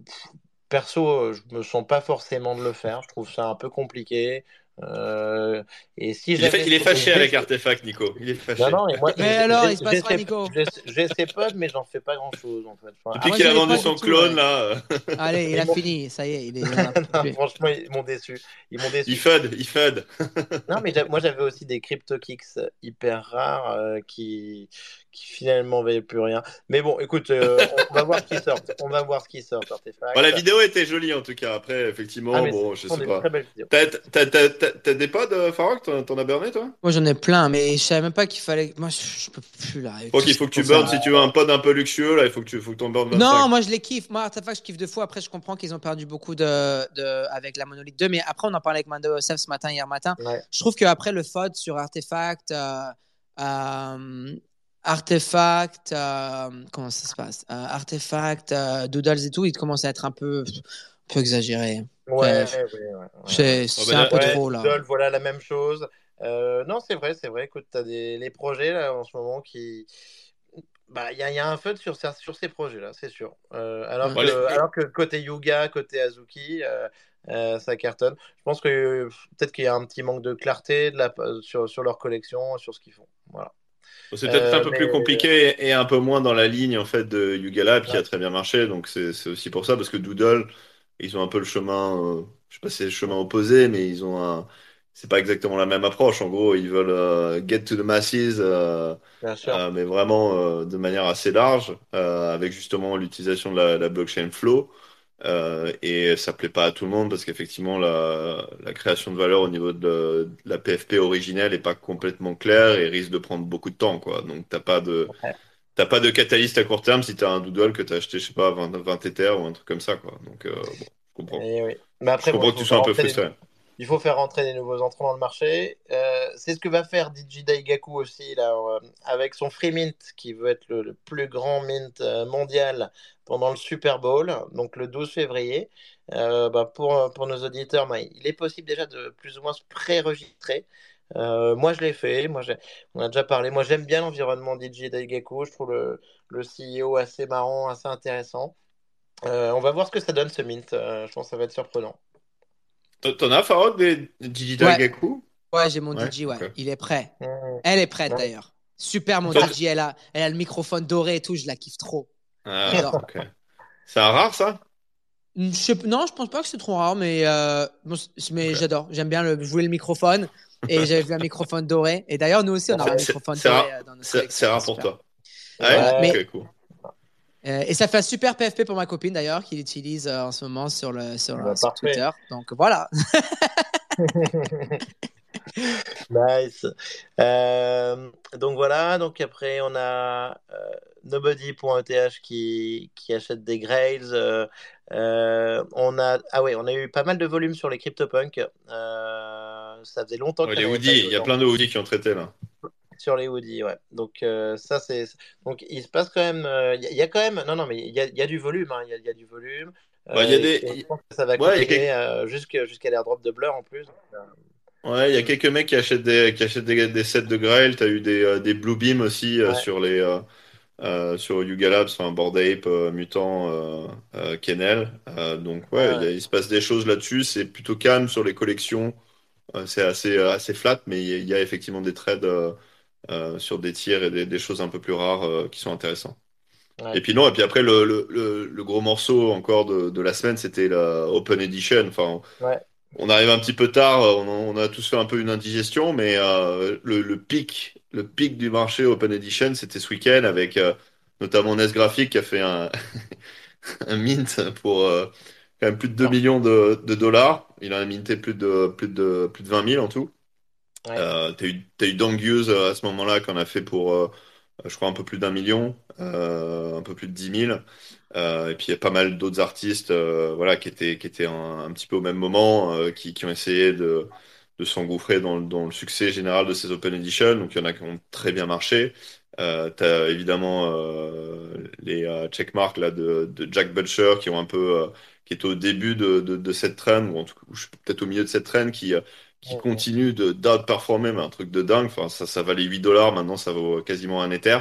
perso, je me sens pas forcément de le faire. Je trouve ça un peu compliqué. Euh, et si Il est, il fâché avec Artefact, Nico. Il est fâché. non, non, et moi, Mais alors, j'ai- il se passe j'ai quoi, ces- Nico j'ai- ces pods, mais j'en fais pas grand chose en fait. Enfin, Depuis moi, qu'il a vendu son tout, clone ouais. là, euh, Allez, il a fini, ça y est, il est. non, franchement, ils m'ont déçu. Ils m'ont déçu. il fud, il fud. Non, mais moi j'avais aussi des CryptoKicks hyper rares euh, qui, qui finalement valaient plus rien. Mais bon, écoute, euh, on va voir ce qui sort. On va voir ce qui sort, Artefact. Bon, la vidéo était jolie en tout cas. Après, effectivement, Ah, bon, je sais pas. T'as, des pods, euh, Farok? T'en as burné, toi? Moi, j'en ai plein, mais je savais même pas qu'il fallait. Moi, je, je peux plus là. qu'il ce faut que tu burnes, si tu veux un pod un peu luxueux, là, il faut que tu faut que t'en burnes Non, 25. moi je les kiffe. Moi, Artefact, je kiffe deux fois. Après, je comprends qu'ils ont perdu beaucoup de, de, avec la Monolith 2. Mais après, on en parlait avec Mando Youssef ce matin, hier matin. Ouais. Je trouve qu'après le FOD sur Artefact, euh, euh, Artefact, euh, comment ça se passe? Euh, Artefact, euh, Doodles et tout, ils commencent à être un peu, un peu exagérés. Ouais, Bref. ouais, ouais, ouais. C'est c'est bah, un peu Ouais, trop là. Doodle, voilà la même chose. Euh, non, c'est vrai, c'est vrai. Écoute, tu as des, les projets là en ce moment qui. Bah, il y a, il y a un fun sur, ces- sur ces projets-là, c'est sûr. Euh, alors, Ouais. que, les- alors que côté Yuga, côté Azuki, euh, euh, ça cartonne. Je pense que euh, peut-être qu'il y a un petit manque de clarté de la, sur, sur leur collection, sur ce qu'ils font. Voilà. C'est peut-être Euh, un peu mais- plus compliqué et un peu moins dans la ligne en fait de Yuga Lab qui a très bien marché. Donc c'est aussi pour ça parce que Doodle, ils ont un peu le chemin, euh, je sais pas si c'est le chemin opposé, mais ils ont un, c'est pas exactement la même approche. En gros, ils veulent euh, get to the masses, euh, Bien sûr. euh, mais vraiment euh, de manière assez large, euh, avec justement l'utilisation de la, la blockchain Flow. Euh, et ça plaît pas à tout le monde parce qu'effectivement la, la création de valeur au niveau de, de la PFP originelle est pas complètement claire et risque de prendre beaucoup de temps quoi. Donc t'as pas de t'as pas de catalyste à court terme si t'as un doodle que t'as acheté je sais pas 20, 20 Ether ou un truc comme ça quoi. Donc euh, bon, je comprends. Et oui. Mais après, Je comprends bon, que tu sois un peu frustré. Il faut faire rentrer des nouveaux entrants dans le marché. Euh, c'est ce que va faire DJ Daigaku aussi, là, euh, avec son Free Mint, qui veut être le, plus grand mint euh, mondial pendant le Super Bowl, donc le 12 février. Bah, pour, pour nos auditeurs, bah, il est possible déjà de plus ou moins se pré-registrer. Moi, je l'ai fait. Moi, on a déjà parlé. Moi, j'aime bien l'environnement DJ Daigaku. Je trouve le, le CEO assez marrant, assez intéressant. On va voir ce que ça donne, ce mint. Je pense que ça va être surprenant. T'en as Farok des Digital Ouais. Gaku? Ouais, j'ai mon Ouais, DJ, ouais. Il est prêt. Elle est prête Ouais. d'ailleurs. Super, mon DJ. Elle a, elle a le microphone doré et tout. Je la kiffe trop. Ah, J'adore. ok. C'est un rare ça? Je sais- non, je pense pas que c'est trop rare, mais, euh, bon, mais j'adore. J'aime bien le, voulais le microphone et j'avais vu un microphone doré. Et d'ailleurs, nous aussi, on aura un microphone c'est doré rare- euh, dans notre C'est collection, c'est rare c'est pour toi. Ah ouais? Voilà, mais- Ok, cool. Euh, et ça fait un super PFP pour ma copine d'ailleurs, qui l'utilise euh, en ce moment sur, le, sur, Bah, sur. Twitter. Donc voilà. Nice. Euh, donc voilà, donc après on a euh, Nobody.eth qui, qui achète des Grails. euh, euh, on a ah ouais, on a eu pas mal de volume sur les CryptoPunk. Euh, ça faisait longtemps Ouais, les hoodies, il y a plein de hoodies qui ont traité là. Sur les hoodies, ouais. Donc euh, ça c'est donc il se passe quand même euh, il y, a- il y a quand même non non mais il y a, il y a du volume hein, il y a, il y a du volume. Bah, il y a Euh, des- je pense que ça va Ouais, continuer euh, jusqu'à jusqu'à l'airdrop de Blur en plus. Euh, Ouais, il y a quelques mecs qui achètent des, qui achètent des, des sets de Grail. T'as eu des, euh, des Blue Beam aussi euh, Ouais. sur les euh, euh, sur Yuga Labs, enfin Bored Ape, euh, Mutant, euh, euh, Kennel. Euh, donc ouais, Ouais. il a- il se passe des choses là-dessus. C'est plutôt calme sur les collections. Euh, c'est assez euh, assez flat, mais il y, a- il y a effectivement des trades euh, sur des tiers et des, des choses un peu plus rares euh, qui sont intéressantes. ouais. Et puis non, et puis après le, le, le, le gros morceau encore de, de la semaine, c'était la Open Edition. Enfin, Ouais. on arrive un petit peu tard, on, on a tous fait un peu une indigestion, mais euh, le, pic, le pic du marché Open Edition, c'était ce week-end avec notamment Nes Graphic qui a fait un, un mint pour quand même plus de 2 millions de, de dollars. Il en a minté plus de, plus de, plus de 20 000 en tout. Ouais. Euh, t'as eu, eu Dangus euh, à ce moment-là qu'on a fait pour, euh, je crois, un peu plus d'un million, euh, un peu plus de 10 000. Euh, et puis il y a pas mal d'autres artistes voilà, qui étaient, qui étaient un, petit peu au même moment, qui, qui ont essayé de, de s'engouffrer dans, le- dans le succès général de ces Open Edition. Donc il y en a qui ont très bien marché. T'as évidemment les euh, checkmarks là, de, de Jack Butcher qui ont un peu, qui est au début de, de, cette trend, ou en tout cas, peut-être au milieu de cette trend, qui, qui continue de d'outperformer, mais un truc de dingue. Enfin, ça, ça valait 8 dollars, maintenant ça vaut quasiment un Ether.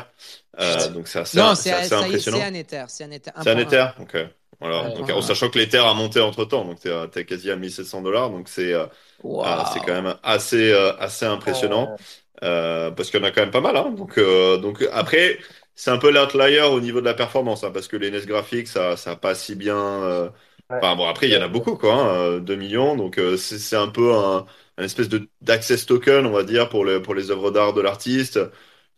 Euh, donc c'est assez, non, c'est c'est assez ça y est, impressionnant. c'est un Ether. C'est un Ether. C'est un 1.1. Ether, ok. Voilà. Ouais. Donc, en sachant que l'Ether a monté entre temps, donc t'es t'es quasi à 1700 dollars, donc c'est euh, ah, c'est quand même assez euh, assez impressionnant euh, parce qu'il y en a quand même pas mal. Hein. Donc euh, donc après c'est un peu l'outlier au niveau de la performance, hein, parce que les NES graphiques ça ça a pas si bien. euh, Ouais. Enfin bon après il y en a beaucoup quoi, hein, euh, 2 millions, donc euh, c'est c'est un peu un, un espèce de d'access token on va dire pour les pour les œuvres d'art de l'artiste.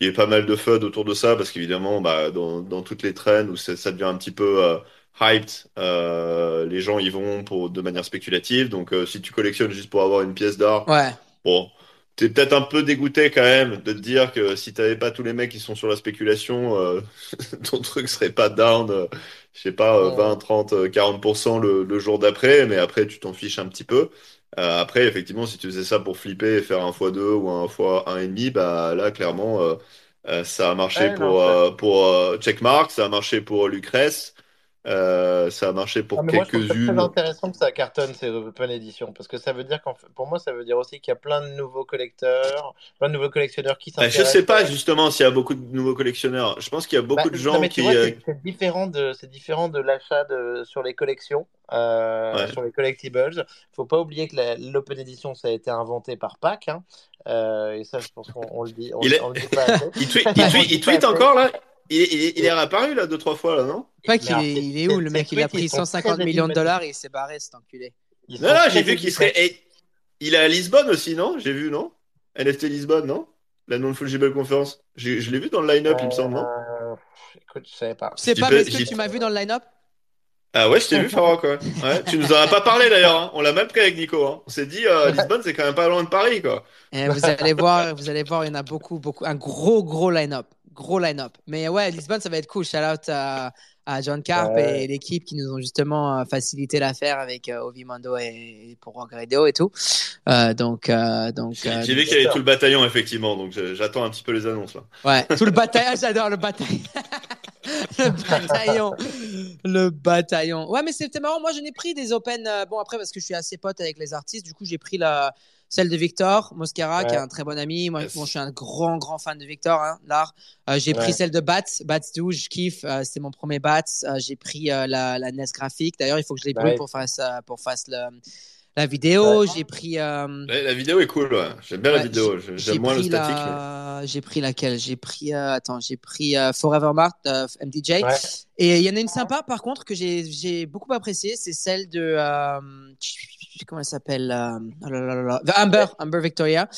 Il y a eu pas mal de FUD autour de ça parce qu'évidemment bah, dans, dans toutes les trends où ça devient un petit peu euh, hyped, euh, les gens y vont pour de manière spéculative. Donc, euh, si tu collectionnes juste pour avoir une pièce d'art, Ouais. bon, t'es peut-être un peu dégoûté quand même de te dire que si t'avais pas tous les mecs qui sont sur la spéculation, euh, ton truc serait pas down, euh, je sais pas, euh, Ouais. 20, 30, euh, 40% le, le jour d'après, mais après tu t'en fiches un petit peu. Euh, après, effectivement, si tu faisais ça pour flipper et faire un x2 ou un x1,5, bah là, clairement, euh, euh, ça a marché Ouais, non, pour, ça- euh, pour euh, Checkmark, ça a marché pour Lucrèce, euh, ça a marché pour quelques-unes. intéressant que ça cartonne ces open editions parce que ça veut dire qu'en fait- pour moi, ça veut dire aussi qu'il y a plein de nouveaux collecteurs, plein de nouveaux collectionneurs qui Bah, je s'intéressent. sais pas justement s'il y a beaucoup de nouveaux collectionneurs. Je pense qu'il y a beaucoup Bah, de gens qui. euh, c'est c'est différent de, c'est différent de l'achat sur les collections, euh, Ouais. sur les collectibles. Faut pas oublier que l'open edition, ça a été inventé par Pac, hein. Et ça, je pense qu'on on le dit, on, Il est- on le dit pas assez. Il tweet, il il encore là? Il est, il est- il est réapparu là deux trois fois là, non? Pas qu'il est, c'est- il est où c'est- le mec? Il a pris ils sont 150 très millions de dollars et il s'est barré cet enculé. Ils Non, non, j'ai vu qu'il serait. et- Il est à Lisbonne aussi, non? J'ai vu, non? NFT Lisbonne, non? La non-fungible conference. J'ai- Je l'ai vu dans le line-up, il me semble, non? Euh, écoute, je savais pas. J'y pas, est-ce que tu m'as vu dans le line-up? Ah ouais, je t'ai vu, Farok, ouais. ouais. Tu nous en as pas parlé d'ailleurs, hein. On l'a mal pris avec Nico, hein. On s'est dit, euh, Lisbonne, c'est quand même pas loin de Paris, quoi. Et Eh, vous allez voir, vous allez voir, il y en a beaucoup, beaucoup, un gros, gros line-up, gros line-up. Mais ouais, Lisbonne, ça va être cool. Shout out à, à John Carp Ouais. et l'équipe qui nous ont justement euh, facilité l'affaire avec euh, Ovi Mando et, et pour Rogredo et tout. Euh, donc, euh, donc, J'ai euh, vu qu'il y avait tout le bataillon, effectivement, donc j'attends un petit peu les annonces, là. ouais, tout le bataillon, j'adore le bataillon. le bataillon, le bataillon. Ouais, mais c'était marrant. Moi, je n'ai pris des open. euh, bon, après, parce que je suis assez pote avec les artistes, du coup, j'ai pris la, celle de Victor Mosquera, qui est un très bon ami. Moi, Yes. bon, je suis un grand, grand fan de Victor, hein, l'art. Euh, j'ai pris celle de Bats, Bats 12, je kiffe. euh, C'était mon premier Bats. Euh, j'ai pris euh, la, la NES graphique. D'ailleurs, il faut que je les brûle Ouais. pour faire, ça, pour faire le- la vidéo. Ouais. J'ai pris. euh, La, la vidéo est cool, ouais. J'aime bien Ouais, la vidéo. j'ai- J'aime j'ai moins le statique. la- J'ai pris laquelle? J'ai pris. euh, attends, j'ai pris euh, Forever Mart euh, MDJ. Ouais. Et il y en a une sympa, par contre, que j'ai j'ai beaucoup appréciée. C'est celle de. Comment elle s'appelle euh, oh là là là là. The Amber, Amber Victoria.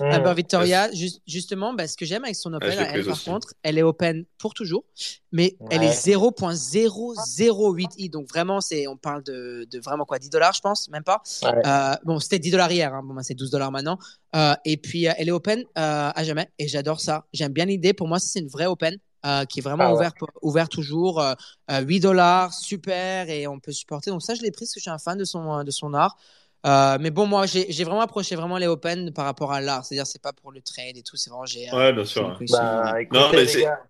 Mmh. Amber Victoria, ju- justement, bah, ce que j'aime avec son open, elle, par aussi. contre, elle est open pour toujours, mais elle est 0.008 i. Donc vraiment, c'est, on parle de, de vraiment quoi, 10 dollars, je pense, même pas. Ouais. Euh, bon, c'était 10 dollars hier, hein. bon, bah, c'est 12 dollars maintenant. Euh, et puis, elle est open à jamais, et j'adore ça. J'aime bien l'idée. Pour moi, c'est une vraie open. Euh, qui est vraiment Ah ouais. ouvert, ouvert toujours, euh, euh, 8 dollars, super, et on peut supporter. Donc ça, je l'ai pris parce que je suis un fan de son, de son art. Euh, mais bon, moi, j'ai vraiment approché vraiment les open par rapport à l'art. C'est-à-dire, c'est pas pour le trade et tout. C'est vraiment, j'ai. euh, Ouais, bien sûr. Bah, euh, écoutez, Non, mais les gars,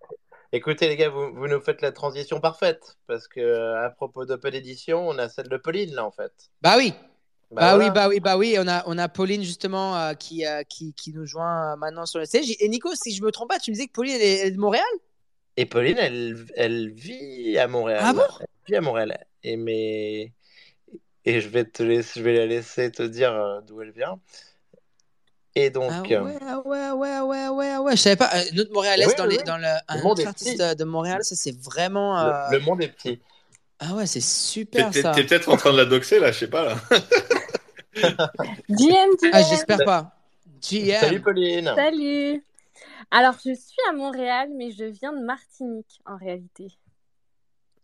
écoutez, les gars, vous, vous nous faites la transition parfaite. Parce que, euh, à propos d'Open Edition, on a celle de Pauline, là, en fait. Bah oui, bah, voilà. oui, bah oui, bah oui. On a, on a Pauline justement euh, qui, euh, qui, qui nous joint euh, maintenant sur le stage. Et Nico, si je me trompe pas, tu me disais que Pauline elle est, elle est de Montréal? Et Pauline, elle, elle vit à Montréal. Ah bon? Elle vit à Montréal. Et, mais... et je, vais te laisser, je vais la laisser te dire euh, d'où elle vient. Et donc, Ah euh, ouais, ah ouais, ah ouais, ah ouais, ah ouais, ah ouais. Je savais pas. Euh, notre Montréalaise Oui, dans, les, le, un monde autre artiste petit. de Montréal, ça c'est vraiment. le, euh, le monde est petit. Ah ouais, c'est super t'es- ça. t'es peut-être en train de la doxer, là, je sais pas, là. GM, Ah, GM. j'espère pas. GM. Salut Pauline. Salut. Alors, je suis à Montréal, mais je viens de Martinique en réalité.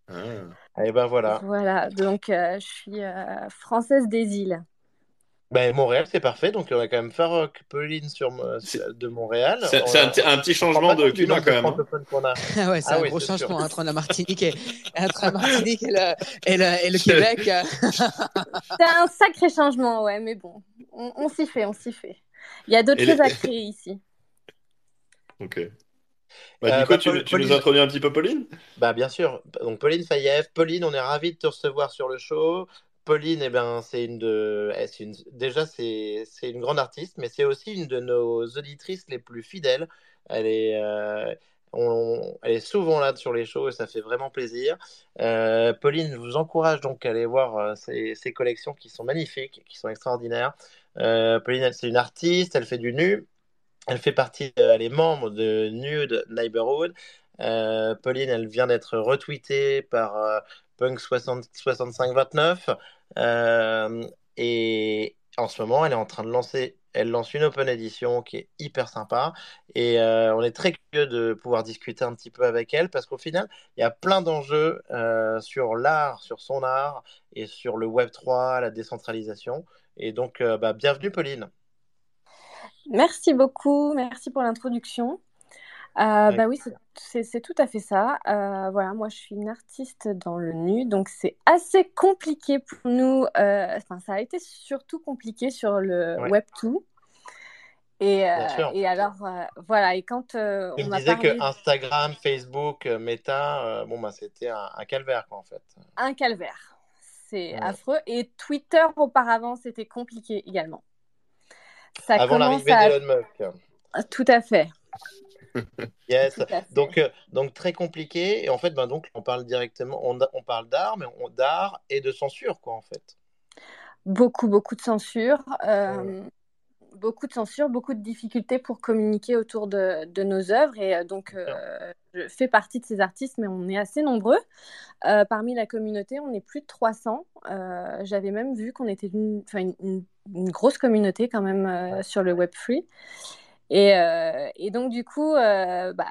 Ah. Et ben voilà. Voilà, donc euh, je suis euh, française des îles. Ben, Montréal, c'est parfait. Donc, on va quand même que Pauline sur, euh, de Montréal. C'est un, a- petit- un changement de climat quand même. hein. a. Ah ouais, c'est Ah un oui, gros changement sûr. entre la Martinique et, entre la Martinique et le, et le, et le Québec. C'est un sacré changement, ouais, mais bon, on, on s'y fait, on s'y fait. Il y a d'autres choses à créer ici. Ok. Bah, Euh, bah, tu, Paul- tu nous introduis un petit peu Pauline? Bah bien sûr. Donc Pauline Fayev, Pauline, on est ravis de te recevoir sur le show. Pauline, eh ben, c'est une de, eh, c'est une... déjà c'est une grande artiste, mais c'est aussi une de nos auditrices les plus fidèles. Elle est, euh, on- elle est souvent là sur les shows et ça fait vraiment plaisir. Euh, Pauline, je vous encourage donc à aller voir euh, ses, ses collections qui sont magnifiques, qui sont extraordinaires. Pauline, c'est une artiste, elle fait du nu. Elle fait partie, euh, elle est membre de Nude Neighborhood. Euh, Pauline, elle vient d'être retweetée par euh, Punk 60 6529. Euh, et en ce moment, elle est en train de lancer, elle lance une open edition qui est hyper sympa. Et on est très curieux de pouvoir discuter un petit peu avec elle parce qu'au final, il y a plein d'enjeux sur l'art, sur son art et sur le Web 3, la décentralisation. Et donc, bah, bienvenue, Pauline. Merci beaucoup, merci pour l'introduction. Euh, bah oui, c'est tout à fait ça. Euh, voilà, moi je suis une artiste dans le nu, donc c'est assez compliqué pour nous. Euh, enfin, ça a été surtout compliqué sur le Web 2. Et, et alors, voilà, et quand tu me disais que Instagram, Facebook, Meta, bon, bah, c'était un, calvaire, quoi, en fait. Un calvaire. C'est affreux. Et Twitter, auparavant, c'était compliqué également. Ça Avant l'arrivée à... d'Elon Musk. Tout à fait. yes. Donc, euh, donc très compliqué. Et en fait, ben donc on parle directement, on, on parle d'art, mais on d'art et de censure, quoi, en fait. Beaucoup, beaucoup de censure. Euh, beaucoup de censure, beaucoup de difficultés pour communiquer autour de, de nos œuvres. Et euh, donc, je fais partie de ces artistes, mais on est assez nombreux. parmi la communauté, on est plus de 300. J'avais même vu qu'on était une, une, une, grosse communauté quand même sur le Web3. Et, euh, et, donc, du coup, euh, bah,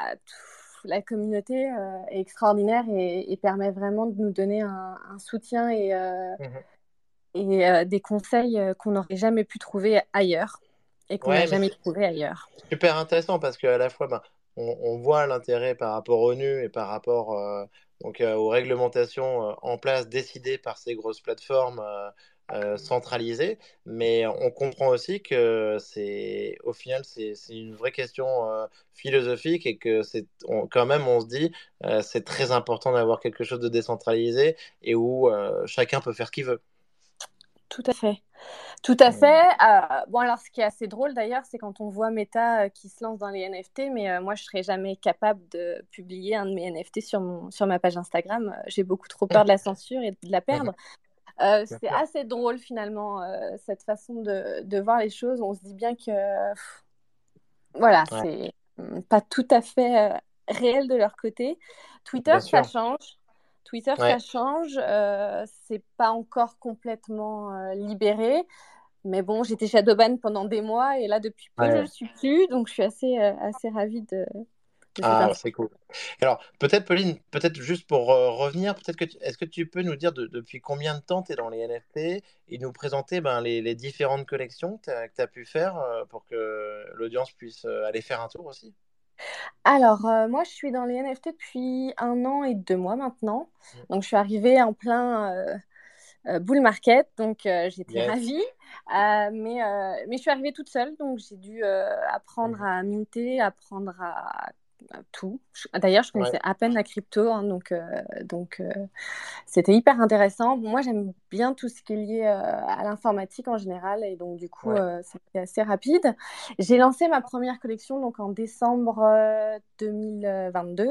la communauté euh, est extraordinaire et, permet vraiment de nous donner un, soutien et, mmh et des conseils qu'on n'aurait jamais pu trouver ailleurs et qu'on n'a jamais trouvé ailleurs. Super intéressant parce qu'à la fois, ben, on, on, voit l'intérêt par rapport au nu et par rapport donc, aux réglementations en place décidées par ces grosses plateformes euh, centralisé, mais on comprend aussi que c'est au final c'est une vraie question euh, philosophique et que c'est quand même on se dit euh, c'est très important d'avoir quelque chose de décentralisé et où chacun peut faire ce qu'il veut. Tout à fait. Tout à fait. bon, alors, ce qui est assez drôle d'ailleurs, c'est quand on voit Meta qui se lance dans les NFT, mais moi, je serais jamais capable de publier un de mes NFT sur, mon, sur ma page Instagram. J'ai beaucoup trop peur de la censure et de la perdre. Euh, c'est assez drôle finalement, euh, cette façon de, de, voir les choses. On se dit bien que, voilà, c'est pas tout à fait euh, réel de leur côté. Twitter, ça change. Twitter, ça change. c'est pas encore complètement libéré. Mais bon, j'étais shadowban pendant des mois et là, depuis peu, je ne suis plus. Donc, je suis assez, assez ravie de, ah, c'est cool. Alors, peut-être, Pauline, peut-être juste pour euh, revenir, peut-être que est-ce que tu peux nous dire depuis combien de temps tu es dans les NFT et nous présenter ben, les, différentes collections que tu as, pu faire euh, pour que l'audience puisse euh, aller faire un tour aussi? Alors, moi, je suis dans les NFT depuis un an et deux mois maintenant. Mmh. Donc, je suis arrivée en plein bull market, donc j'étais ravie. mais, mais je suis arrivée toute seule, donc j'ai dû apprendre mmh. à minter, apprendre à tout. D'ailleurs, je connaissais à peine la crypto, hein, donc euh, donc euh, c'était hyper intéressant. Moi, j'aime bien tout ce qui est lié euh, à l'informatique en général, et donc du coup, c'était assez rapide. J'ai lancé ma première collection donc en décembre 2022.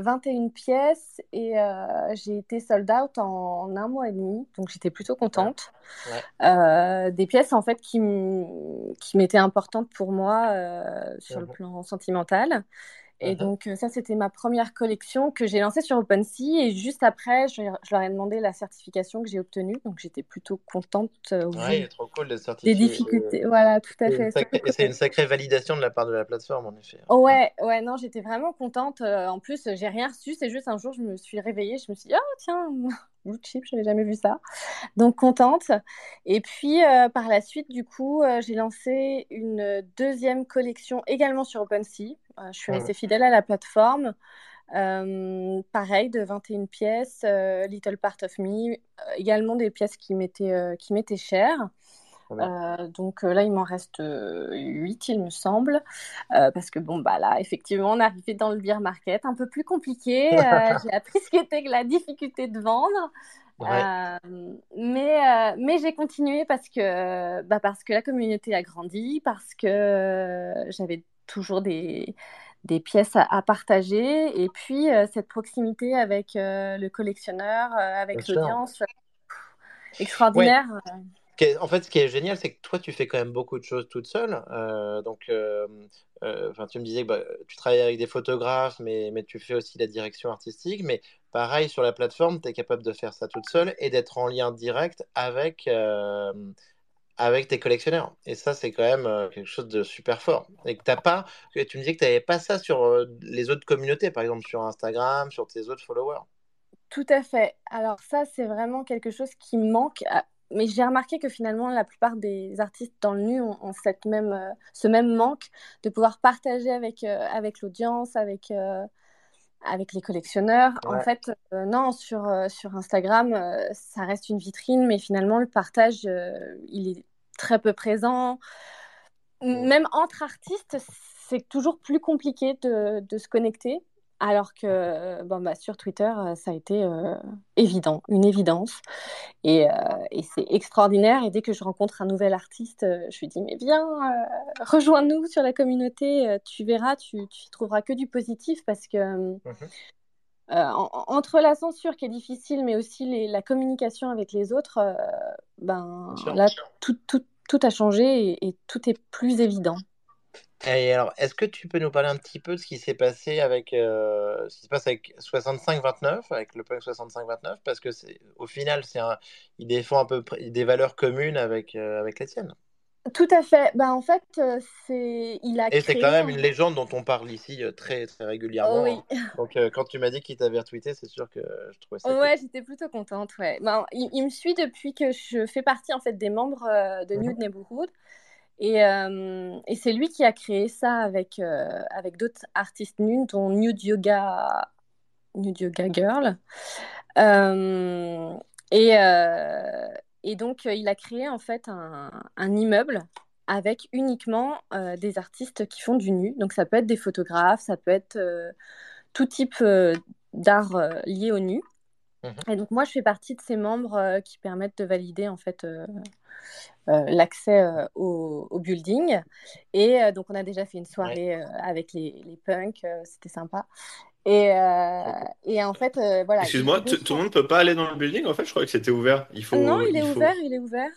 21 pièces et j'ai été sold out en, un mois et demi, donc j'étais plutôt contente. des pièces en fait qui m'étaient importantes pour moi sur le plan sentimental. Et donc, ça, c'était ma première collection que j'ai lancée sur OpenSea. Et juste après, je, leur ai demandé la certification que j'ai obtenue. Donc, j'étais plutôt contente. Euh, ouais, trop cool de certifier. Des difficultés, voilà, tout à fait. C'est une sacrée validation de la part de la plateforme, en effet. Hein. Ouais, ouais, non, j'étais vraiment contente. en plus, j'ai rien reçu. C'est juste un jour, je me suis réveillée. Je me suis dit, oh, tiens, blue chip, je n'avais jamais vu ça. Donc contente. Et puis euh, par la suite, du coup, euh, j'ai lancé une deuxième collection également sur OpenSea. Euh, je suis restée fidèle à la plateforme. pareil, de 21 pièces, Little Part of Me, également des pièces qui m'étaient, qui m'étaient chères. Euh, donc euh, là, il m'en reste 8, euh, il me semble. parce que bon, bah là, effectivement, on est arrivé dans le beer market, un peu plus compliqué. j'ai appris ce qu'était la difficulté de vendre. mais mais j'ai continué parce que, bah, parce que la communauté a grandi, parce que j'avais toujours des, des pièces à, partager. Et puis, cette proximité avec le collectionneur, avec l'audience, extraordinaire en fait, ce qui est génial, c'est que toi, tu fais quand même beaucoup de choses toute seule. Euh, donc, euh, euh, tu me disais que bah, tu travailles avec des photographes, mais, mais tu fais aussi la direction artistique. Mais pareil, sur la plateforme, tu es capable de faire ça toute seule et d'être en lien direct avec, avec tes collectionneurs. Et ça, c'est quand même quelque chose de super fort. Et que pas, tu me disais que tu n'avais pas ça sur les autres communautés, par exemple sur Instagram, sur tes autres followers. Tout à fait. Alors ça, c'est vraiment quelque chose qui manque. Mais j'ai remarqué que finalement, la plupart des artistes dans le nu ont, cette même, euh, ce même manque de pouvoir partager avec, avec l'audience, avec, avec les collectionneurs. En fait, non, sur, sur Instagram, ça reste une vitrine, mais finalement, le partage, il est très peu présent. Même entre artistes, c'est toujours plus compliqué de, de, se connecter. Alors que bon, bah, sur Twitter, ça a été euh, évident, une évidence. Et, euh, et c'est extraordinaire. Et dès que je rencontre un nouvel artiste, je lui dis Mais viens, euh, rejoins-nous sur la communauté. tu verras, tu, tu trouveras que du positif parce que. Mmh entre la censure qui est difficile, mais aussi les, la communication avec les autres, ben, là, tout, tout, tout a changé et, tout est plus évident. Et alors, est-ce que tu peux nous parler un petit peu de ce qui s'est passé avec euh, ce qui se passe avec 65-29, avec le punk 65-29, parce que c'est au final, c'est un, il défend un peu des valeurs communes avec euh, avec les tiennes. Tout à fait. Bah, en fait, euh, c'est il a Et c'est quand même une légende dont on parle ici euh, très, très régulièrement. Oui. Hein. Donc, euh, quand tu m'as dit qu'il t'avait retweeté, c'est sûr que je trouvais ça. Ouais, j'étais plutôt contente. Ouais. Ben, il, me suit depuis que je fais partie en fait des membres de Nude mhm. Neighborhood. Et, et c'est lui qui a créé ça avec, avec d'autres artistes nudes, dont Nude Yoga, Nude Yoga Girl. et, et donc, euh, il a créé en fait un, immeuble avec uniquement euh, des artistes qui font du nu. Donc, ça peut être des photographes, ça peut être euh, tout type d'art lié au nu. Mhm. Et donc, moi, je fais partie de ces membres qui permettent de valider en fait l'accès au, building. Et donc, on a déjà fait une soirée avec les, les punks, c'était sympa. Et, euh, et, en fait, euh, voilà. Excuse-moi, tout le monde ne peut pas aller dans le building en fait? Je crois que c'était ouvert. Il faut, non, il, est ouvert, il est ouvert.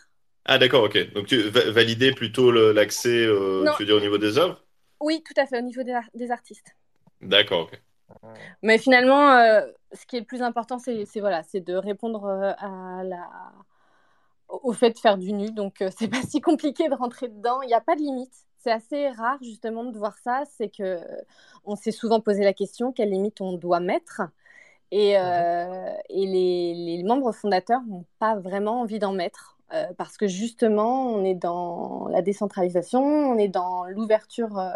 Ah d'accord, ok. Donc tu valider plutôt l'accès, euh, tu veux dire au niveau des œuvres? Oui, tout à fait, au niveau des, des artistes. D'accord, ok. Mais finalement, ce qui est le plus important, c'est voilà, de répondre à la... au fait de faire du nu. Donc, c'est pas si compliqué de rentrer dedans. Il n'y a pas de limite c'est assez rare justement de voir ça. C'est que on s'est souvent posé la question quelle limite on doit mettre? Et, euh, et les, les, membres fondateurs n'ont pas vraiment envie d'en mettre euh, parce que justement, on est dans la décentralisation, on est dans l'ouverture, euh,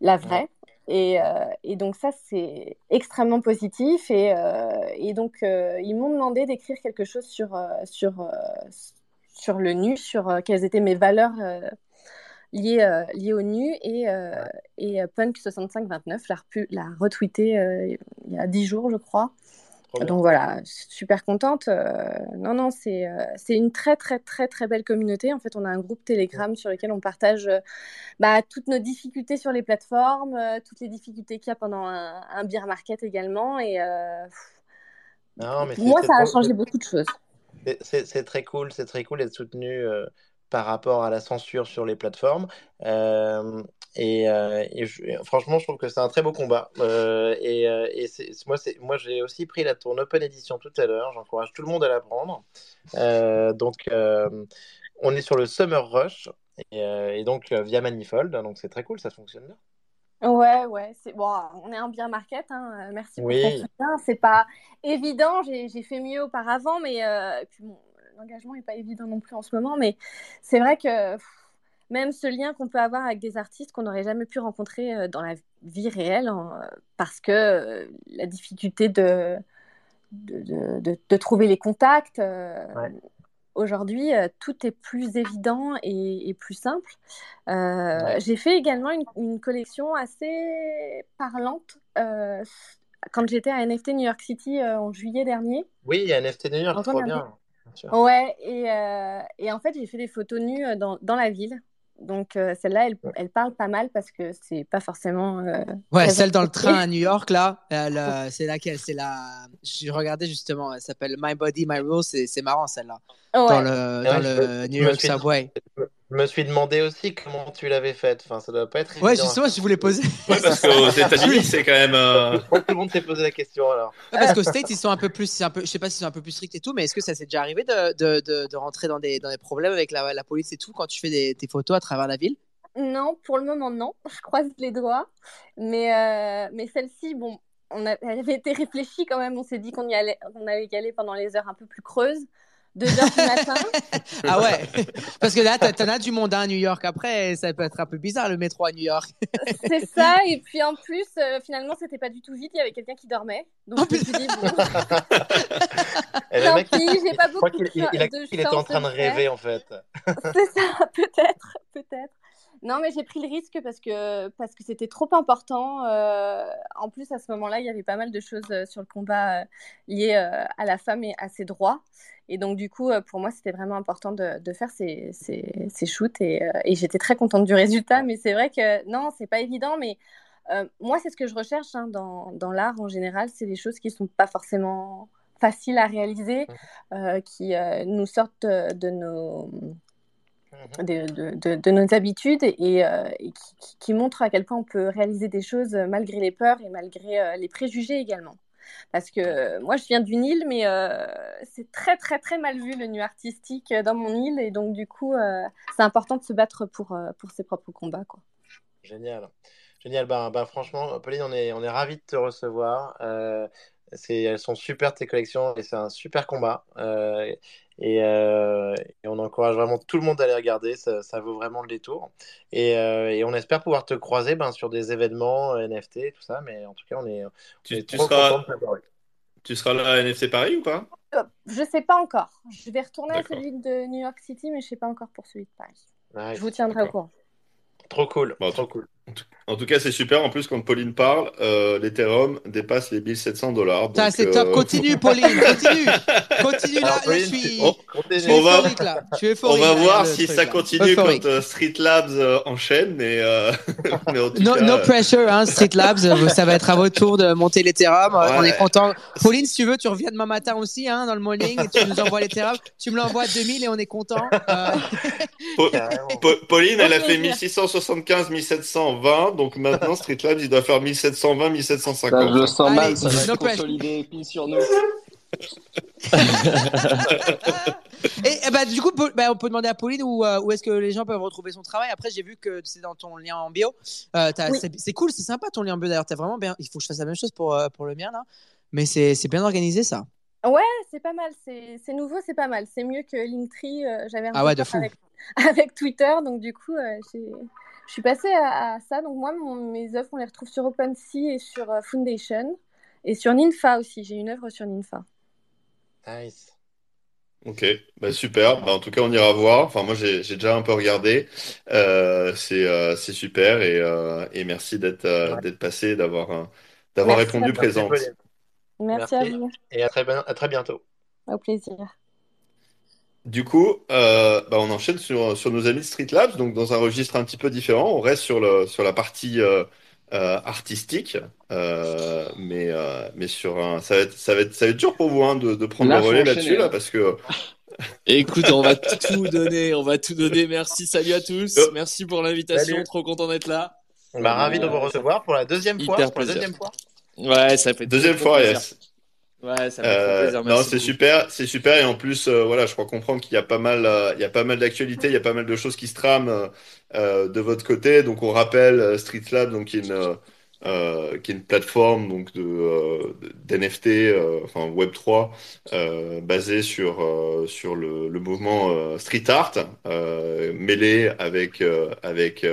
la vraie. Et, et, donc ça, c'est extrêmement positif. Et, et donc, ils m'ont demandé d'écrire quelque chose sur, sur, sur le nu, sur quelles étaient mes valeurs lié, euh, lié au nu et, euh, et euh, Punk 6529 l'a, l'a retweeté il y a 10 jours, je crois. Donc voilà, super contente. non, non, c'est, c'est une très, très, très, très belle communauté. En fait, on a un groupe Telegram sur lequel on partage bah, toutes nos difficultés sur les plateformes, toutes les difficultés qu'il y a pendant un, un beer market également. Et non, mais moi, ça a changé beaucoup de choses. C'est très cool, c'est très cool d'être soutenu par rapport à la censure sur les plateformes. Euh, et, euh, franchement, je trouve que c'est un très beau combat. Euh, et, et moi, moi j'ai aussi pris la tourne Open Edition tout à l'heure. J'encourage tout le monde à la prendre. donc, on est sur le Summer Rush. Et, donc, via Manifold. Donc, c'est très cool, ça fonctionne bien. Ouais, ouais, c'est bon, on est un bien market, hein. merci pour oui. ton C'est pas évident, j'ai fait mieux auparavant, mais l'engagement n'est pas évident non plus en ce moment, mais c'est vrai que même ce lien qu'on peut avoir avec des artistes qu'on n'aurait jamais pu rencontrer euh, dans la vie réelle, parce que euh, la difficulté de, de, de, trouver les contacts, euh, aujourd'hui, tout est plus évident et, plus simple. J'ai fait également une, une, collection assez parlante quand j'étais à NFT New York City en juillet dernier. Oui, à NFT New York, trop bien. Ouais, et, euh, et, en fait, j'ai fait des photos nues euh, dans, dans la ville. Donc, euh, celle-là, elle, elle, parle pas mal parce que c'est pas forcément. ouais, celle dans le train à New York, là, c'est laquelle? C'est la. Je regardais justement, elle s'appelle My Body, My Rules. C'est marrant, celle-là. Dans le, dans le New York Subway. Je me suis demandé aussi comment tu l'avais faite. Enfin, ça doit pas être. Ouais, justement, je voulais poser. Ouais, parce qu'aux États-Unis, c'est quand même. euh, tout le monde s'est posé la question alors. Ouais, parce qu'aux States, ils sont un peu plus, un peu, je sais pas s'ils sont un peu plus stricts et tout, mais est-ce que ça s'est déjà arrivé de, de, de, de rentrer dans des, dans des problèmes avec la, la police et tout quand tu fais des, tes photos à travers la ville? Non, pour le moment, non. Je croise les doigts. Mais, euh, mais celle-ci, bon, on a, elle avait été réfléchie quand même. On s'est dit qu'on y allait, on allait y aller pendant les heures un peu plus creuses. 2 heures du matin. Ah ouais Parce que là, t'en as du monde hein, à New York après, et ça peut être un peu bizarre le métro à New York. C'est ça. Et puis en plus, euh, finalement, c'était pas du tout vite. Il y avait quelqu'un qui dormait. Donc Oh, je me suis dit, bon, tant mec, pis, j'ai pas je crois beaucoup il, il a- de il était en train de rêver en fait. C'est ça, peut-être, peut-être. Non, mais j'ai pris le risque parce que parce que c'était trop important. Euh, en plus, à ce moment-là, il y avait pas mal de choses euh, sur le combat euh, liées euh, à la femme et à ses droits. Et donc, du coup, euh, pour moi, c'était vraiment important de, de faire ces, ces, ces shoots. Et, euh, et j'étais très contente du résultat. Mais c'est vrai que non, c'est pas évident. Mais euh, moi, c'est ce que je recherche hein, dans, dans l'art en général. C'est des choses qui sont pas forcément faciles à réaliser, euh, qui euh, nous sortent de, de nos de, de, de, de nos habitudes et, euh, et qui, qui- montre à quel point on peut réaliser des choses malgré les peurs et malgré euh, les préjugés également. Parce que euh, moi, je viens d'une île, mais euh, c'est très, très, très mal vu le nu artistique euh, dans mon île. Et donc, du coup, c'est important de se battre pour, pour ses propres combats. Quoi. Génial. Génial. Ben, ben, franchement, Pauline, on est, on est ravis de te recevoir. Elles sont super tes collections et c'est un super combat. Euh, et, euh, et on encourage vraiment tout le monde à les regarder. Ça, ça vaut vraiment le détour. Et, euh, et on espère pouvoir te croiser ben, sur des événements NFT et tout ça. Mais en tout cas, on est, on Tu, est tu trop seras, de tu seras là à NFC Paris ou pas? Je sais pas encore. Je vais retourner à celui de New York City, mais je sais pas encore pour celui de Paris. Je vous tiendrai au courant. Trop cool. Bon, trop cool. En tout cas, c'est super. En plus, quand Pauline parle, euh, l'Ethereum dépasse les 1700 dollars. Ça, c'est euh, top. Continue, Pauline. Continue. Continue là. Je suis, on- je suis on va- euphorique là. Je suis On va voir si truc, ça là. continue Euphorique. quand euh, Street Labs euh, enchaîne, mais, euh, mais en tout No, cas, no euh, pressure, hein, Street Labs. euh, Ça va être à votre tour de monter terrains. On est content. Pauline, si tu veux, tu reviens demain matin aussi, hein, dans le morning, et tu nous envoies terrains. Tu me l'envoies à 2000 et on est content. Euh, Pauline, elle a fait plaisir. 1675, 1720, donc maintenant Street Labs, il doit faire 1720, Ça, 1750. je le sens Allez, mal, ça va pressure. consolider pile sur nous. Et ben, du coup, ben, on peut demander à Pauline où, euh, où est-ce que les gens peuvent retrouver son travail. Après, j'ai vu que c'est dans ton lien en bio. Euh, Oui. c'est, cool, c'est sympa ton lien en bio d'ailleurs. Vraiment bien. Il faut que je fasse la même chose pour, euh, pour le mien là. Mais c'est, c'est bien organisé ça. Ouais, c'est pas mal, c'est c'est nouveau, c'est pas mal. C'est mieux que Linktree. euh, J'avais un Ah ouais, de fou. Avec, avec Twitter, donc du coup, euh, j'ai- je suis passée à, à ça. Donc moi, mon- mes œuvres, on les retrouve sur OpenSea et sur euh, Foundation et sur Ninfa aussi. J'ai une œuvre sur Ninfa. Nice. Ok, bah super. Bah, en tout cas, on ira voir. Enfin, moi, j'ai déjà un peu regardé. Euh, c'est euh, c'est super et, euh, et merci d'être euh, passé, d'avoir répondu présente. Merci, Merci. à vous, Et à très, bien- à très bientôt. au plaisir. Du coup, euh, bah, on enchaîne sur, sur nos amis de Street Labs, donc dans un registre un petit peu différent. On reste sur, le, sur la partie euh, euh, artistique, euh, mais, euh, mais sur un, ça va être, ça va être, ça va être dur pour vous hein, de, de prendre Là, le relais là-dessus, là, parce que Écoute, on va tout donner, on va tout donner. Merci, salut à tous. Merci pour l'invitation, trop content d'être là. Bah, ravi de vous recevoir pour la deuxième fois. Pour la deuxième fois. Ouais, ça fait deuxième fois, plaisir. yes. Ouais, ça Euh, plaisir. non, c'est super, c'est super. Et en plus, euh, voilà, je crois comprendre qu'il y a pas mal, euh, il y a pas mal d'actualités, il y a pas mal de choses qui se trament de votre côté. Donc, on rappelle Street Lab, donc qui est une, qui est une plateforme donc de d'NFT, enfin Web 3, euh, basée sur sur le, le mouvement street art, mêlé avec avec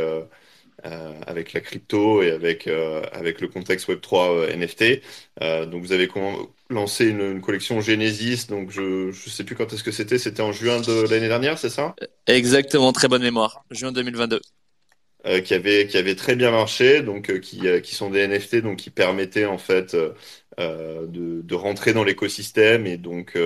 euh, avec la crypto et avec, euh, avec le contexte Web3 euh, NFT. Donc vous avez con- lancé une, une collection Genesis, donc je ne sais plus quand est-ce que c'était, c'était en juin de l'année dernière, c'est ça? Exactement, très bonne mémoire. Juin 2022. Euh, qui avait qui avait très bien marché, donc euh, qui euh, qui sont des NFT, donc qui permettaient en fait de de rentrer dans l'écosystème et donc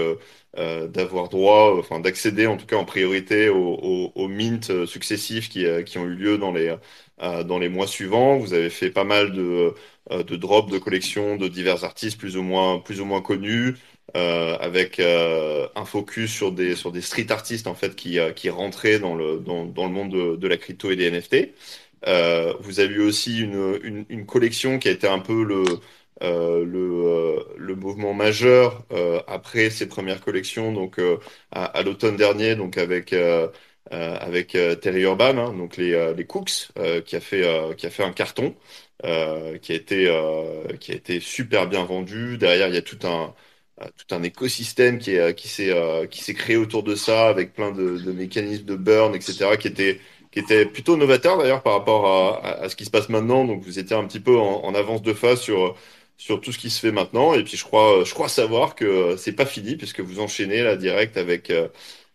d'avoir droit, enfin d'accéder en tout cas en priorité aux aux, aux mints euh, successifs qui qui ont eu lieu dans les dans les mois suivants. Vous avez fait pas mal de euh, de drops de collections de divers artistes plus ou moins plus ou moins connus. avec un focus sur des sur des street artistes en fait qui qui rentraient dans le dans, le monde de, de la crypto et des NFT. vous avez eu aussi une, une, une collection qui a été un peu le euh, le, euh, le, mouvement majeur euh, après ses premières collections, donc à, à l'automne dernier, donc avec avec Terry Urban, hein, donc les, les Cooks, qui a fait qui a fait un carton, qui a été qui a été super bien vendu. Derrière, il y a tout un tout un écosystème qui est qui s'est s'est créé autour de ça avec plein de, mécanismes de burn, etc. qui était qui était plutôt novateur d'ailleurs par rapport à, à, ce qui se passe maintenant. Donc vous étiez un petit peu en, avance de phase sur sur tout ce qui se fait maintenant. Et puis je crois, je crois savoir que c'est pas fini puisque vous enchaînez là direct avec euh,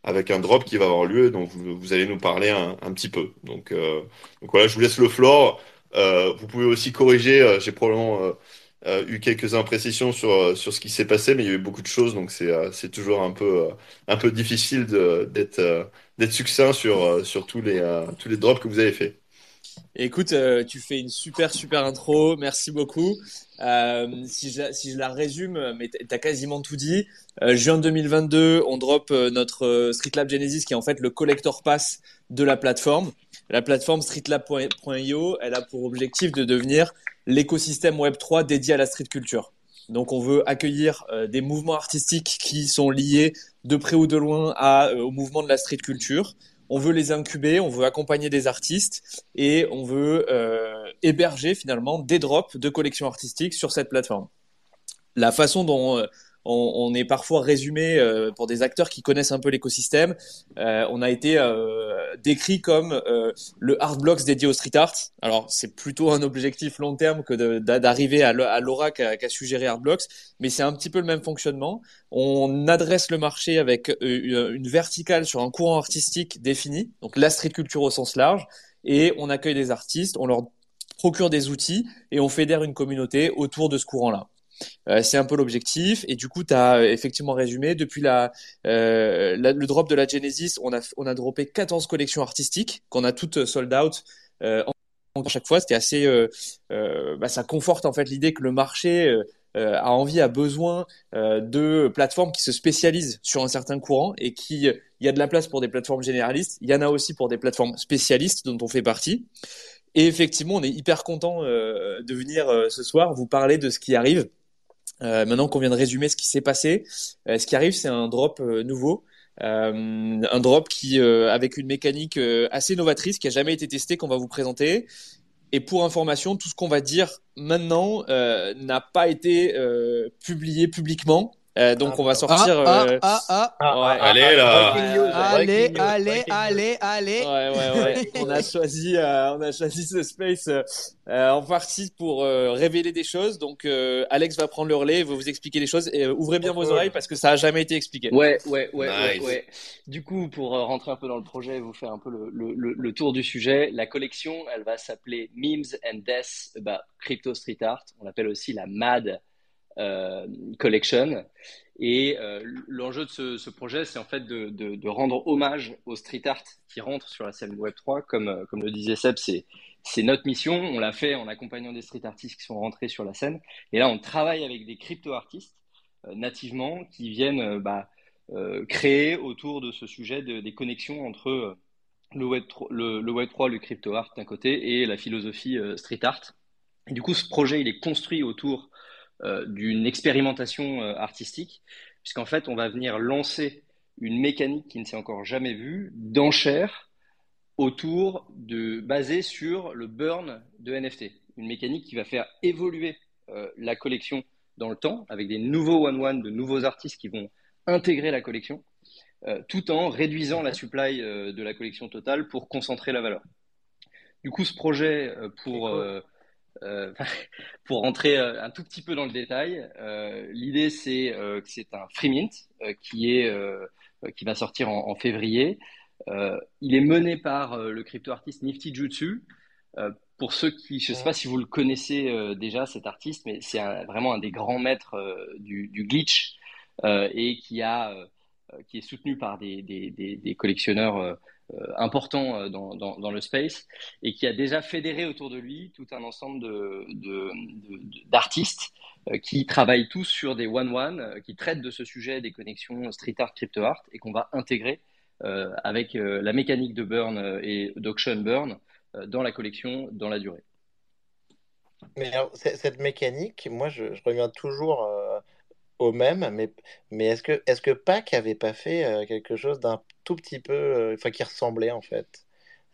avec un drop qui va avoir lieu, dont vous, allez nous parler un, petit peu. Donc, euh, donc voilà, je vous laisse le floor. Euh, vous pouvez aussi corriger. Euh, j'ai probablement euh, eu quelques imprécisions sur sur ce qui s'est passé, mais il y a eu beaucoup de choses, donc c'est toujours un peu un peu difficile d'être succinct sur sur tous les tous les drops que vous avez fait. Écoute, tu fais une super super intro, merci beaucoup. Euh, si, je, la résume, mais tu as quasiment tout dit. Euh, juin 2022, on drop euh, notre euh, Streetlab Genesis, qui est en fait le collector pass de la plateforme. La plateforme streetlab.io, elle a pour objectif de devenir l'écosystème Web3 dédié à la street culture. Donc, on veut accueillir euh, des mouvements artistiques qui sont liés de près ou de loin au mouvement de la street culture on veut les incuber, on veut accompagner des artistes et on veut euh, héberger finalement des drops de collections artistiques sur cette plateforme. La façon dont euh, on, est parfois résumé euh, pour des acteurs qui connaissent un peu l'écosystème. Euh, on a été euh, décrit comme le Art Blocks dédié au street art. Alors c'est plutôt un objectif long terme que d'arriver à l'aura qu'a suggéré Art Blocks, mais c'est un petit peu le même fonctionnement. On adresse le marché avec une verticale sur un courant artistique défini, donc la street culture au sens large, et on accueille des artistes, on leur procure des outils et on fédère une communauté autour de ce courant-là. Euh, c'est un peu l'objectif. Et du coup, tu as euh, effectivement résumé. Depuis la, euh, le drop de la Genesis, on a, on a droppé 14 collections artistiques qu'on a toutes sold out. Euh, à chaque fois, c'était assez, bah, ça conforte en fait l'idée que le marché a envie, a besoin de plateformes qui se spécialisent sur un certain courant et qui, il y a de la place pour des plateformes généralistes, il y en a aussi pour des plateformes spécialistes dont on fait partie. Et effectivement, on est hyper content de venir ce soir vous parler de ce qui arrive. Euh, maintenant qu'on vient de résumer ce qui s'est passé, euh, ce qui arrive, c'est un drop euh, nouveau. un drop qui, avec une mécanique assez novatrice, qui a jamais été testé, qu'on va vous présenter. Et pour information, tout ce qu'on va dire maintenant n'a pas été publié publiquement. Euh, donc on va sortir. Ah, euh... ah, ah, ah, ouais. Allez là. Allez, allez, allez, allez. Ouais, ouais, ouais. on a choisi, euh, on a choisi ce space euh, en partie pour euh, révéler des choses. Donc Alex va prendre le relais, va vous expliquer les choses et ouvrez bien vos oreilles parce que ça a jamais été expliqué. Ouais, ouais, ouais, nice. ouais, ouais, Du coup, pour rentrer un peu dans le projet, et vous faire un peu le, le, le, tour du sujet. La collection, elle va s'appeler Memes and Death about Crypto Street Art. On l'appelle aussi la MAD euh, collection. Et euh, l'enjeu de ce, projet, c'est en fait de, rendre hommage au street art qui rentre sur la scène Web3. Comme, euh, comme le disait Seb, c'est, notre mission. On l'a fait en accompagnant des street artistes qui sont rentrés sur la scène. Et là, on travaille avec des crypto-artistes nativement qui viennent bah, créer autour de ce sujet de, des connexions entre le Web3, le, le, Web 3, le crypto art d'un côté et la philosophie street art. Et du coup, ce projet, il est construit autour euh, d'une expérimentation euh, artistique, puisqu'en fait, on va venir lancer une mécanique qui ne s'est encore jamais vue d'enchère autour de basée sur le burn de NFT, une mécanique qui va faire évoluer euh, la collection dans le temps avec des nouveaux one one, de nouveaux artistes qui vont intégrer la collection, euh, tout en réduisant la supply euh, de la collection totale pour concentrer la valeur. Du coup, ce projet pour euh, pour rentrer euh, un tout petit peu dans le détail, euh, l'idée c'est que c'est un free mint qui est qui va sortir en, février. il est mené par le crypto artiste Nifty Jutsu. pour ceux qui, je ne sais pas si vous le connaissez déjà cet artiste, mais c'est vraiment un des grands maîtres du, glitch et qui a qui est soutenu par des, des, collectionneurs important euh, dans, dans, le space et qui a déjà fédéré autour de lui tout un ensemble d'artistes de, qui travaillent tous sur des one-one, qui traitent de ce sujet des connexions street art, crypto art, et qu'on va intégrer avec la mécanique de burn et d'auction burn dans la collection dans la durée. Mais cette mécanique, moi, je, reviens toujours au même, mais, mais est-ce que, est-ce que Pac avait pas fait quelque chose d'un tout petit peu, enfin, qui ressemblait en fait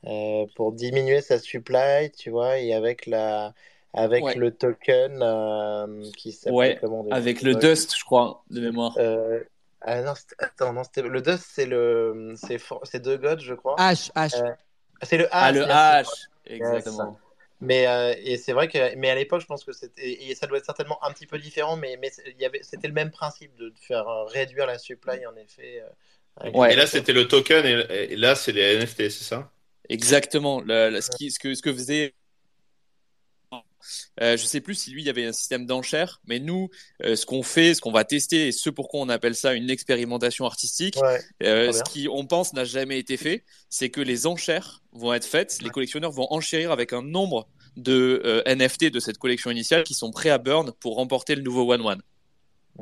euh, pour diminuer sa supply, tu vois, et avec la avec le token euh, qui s'appelle ouais, avec le Dust, je crois, de mémoire. Euh, ah non, attends, non, le Dust, c'est le c'est deux gods, je crois. H, H. c'est le H. Ah, le H, exactement. Mais et c'est vrai que mais à l'époque je pense que c'était et ça doit être certainement un petit peu différent mais mais il y avait c'était le même principe de faire réduire la supply en effet. Ouais. Et là c'était le token et, là c'est les NFT c'est ça? Exactement. ce, qui, ce, que, ce que faisait. Euh, je sais plus si lui il y avait un système d'enchères, mais nous, euh, ce qu'on fait, ce qu'on va tester, et ce pourquoi on appelle ça une expérimentation artistique, euh, ce qui on pense n'a jamais été fait, c'est que les enchères vont être faites, les collectionneurs vont enchérir avec un nombre de euh, NFT de cette collection initiale qui sont prêts à burn pour remporter le nouveau One One.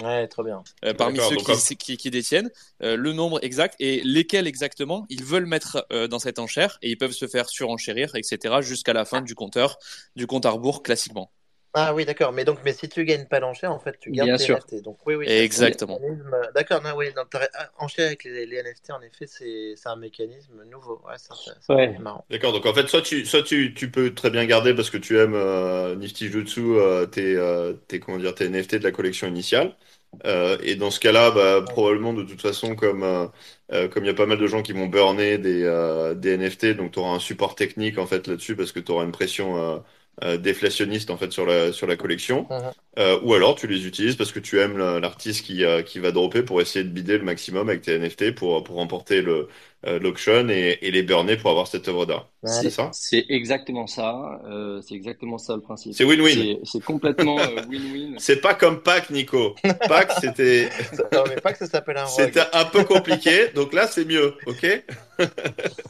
Ouais, trop bien. Euh, parmi ceux qui, qui, détiennent euh, le nombre exact et lesquels exactement ils veulent mettre euh, dans cette enchère et ils peuvent se faire surenchérir, etc. jusqu'à la fin du compteur, du compte à rebours classiquement. Ah oui, d'accord. Mais donc, mais si tu gagnes pas l'enchère, en fait, tu gardes Bien tes sûr. NFT. Donc oui, oui. Exactement. D'accord. Non, oui. Ah, enchère avec les, NFT, en effet, c'est un mécanisme nouveau. Ouais, c'est ouais. marrant. D'accord. Donc en fait, soit tu, soit tu, tu peux très bien garder parce que tu aimes euh, Nifty Jutsu euh, tes, euh, tes, comment dire, tes NFT de la collection initiale. Euh, et dans ce cas-là, bah, probablement de toute façon, comme comme il y a pas mal de gens qui vont burner des, des NFT, donc tu auras un support technique en fait là-dessus parce que tu auras une pression euh, déflationniste en fait sur la sur la collection uh-huh. euh, ou alors tu les utilises parce que tu aimes l'artiste qui euh, qui va dropper pour essayer de bider le maximum avec tes NFT pour pour remporter le l'auction et, et, les burner pour avoir cette œuvre d'art. C'est ça? C'est exactement ça. c'est exactement ça le principe. C'est win-win. C'est complètement win-win. c'est pas comme Pac, Nico. Pac, c'était. non mais Pac, ça s'appelle un. C'était un peu compliqué. Donc là, c'est mieux, ok?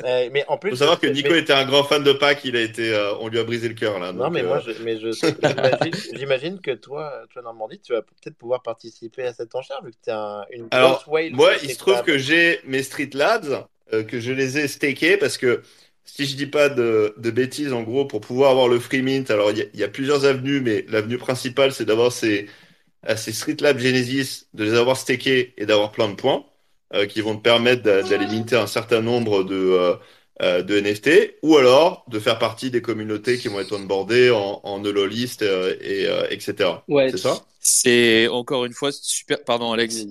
Mais en plus, faut savoir que Nico était un grand fan de Pac. Il a été, on lui a brisé le cœur là. Non, mais moi, je, mais je, j'imagine que toi, toi, Normandie, tu vas peut-être pouvoir participer à cette enchère vu que tu es un, une Alors, Moi, il se trouve que j'ai mes Street Lads, euh, que je les ai stakés parce que si je dis pas de, de bêtises, en gros, pour pouvoir avoir le free mint, alors il y, y, a plusieurs avenues, mais l'avenue principale, c'est d'avoir ces, euh, ces Street Labs Genesis, de les avoir stakés et d'avoir plein de points euh, qui vont te permettre d'aller minter un certain nombre de. Euh, de NFT, ou alors de faire partie des communautés qui vont être onboardées en, en list euh, et euh, etc. Ouais, c'est ça? C'est encore une fois super. Pardon, Alex.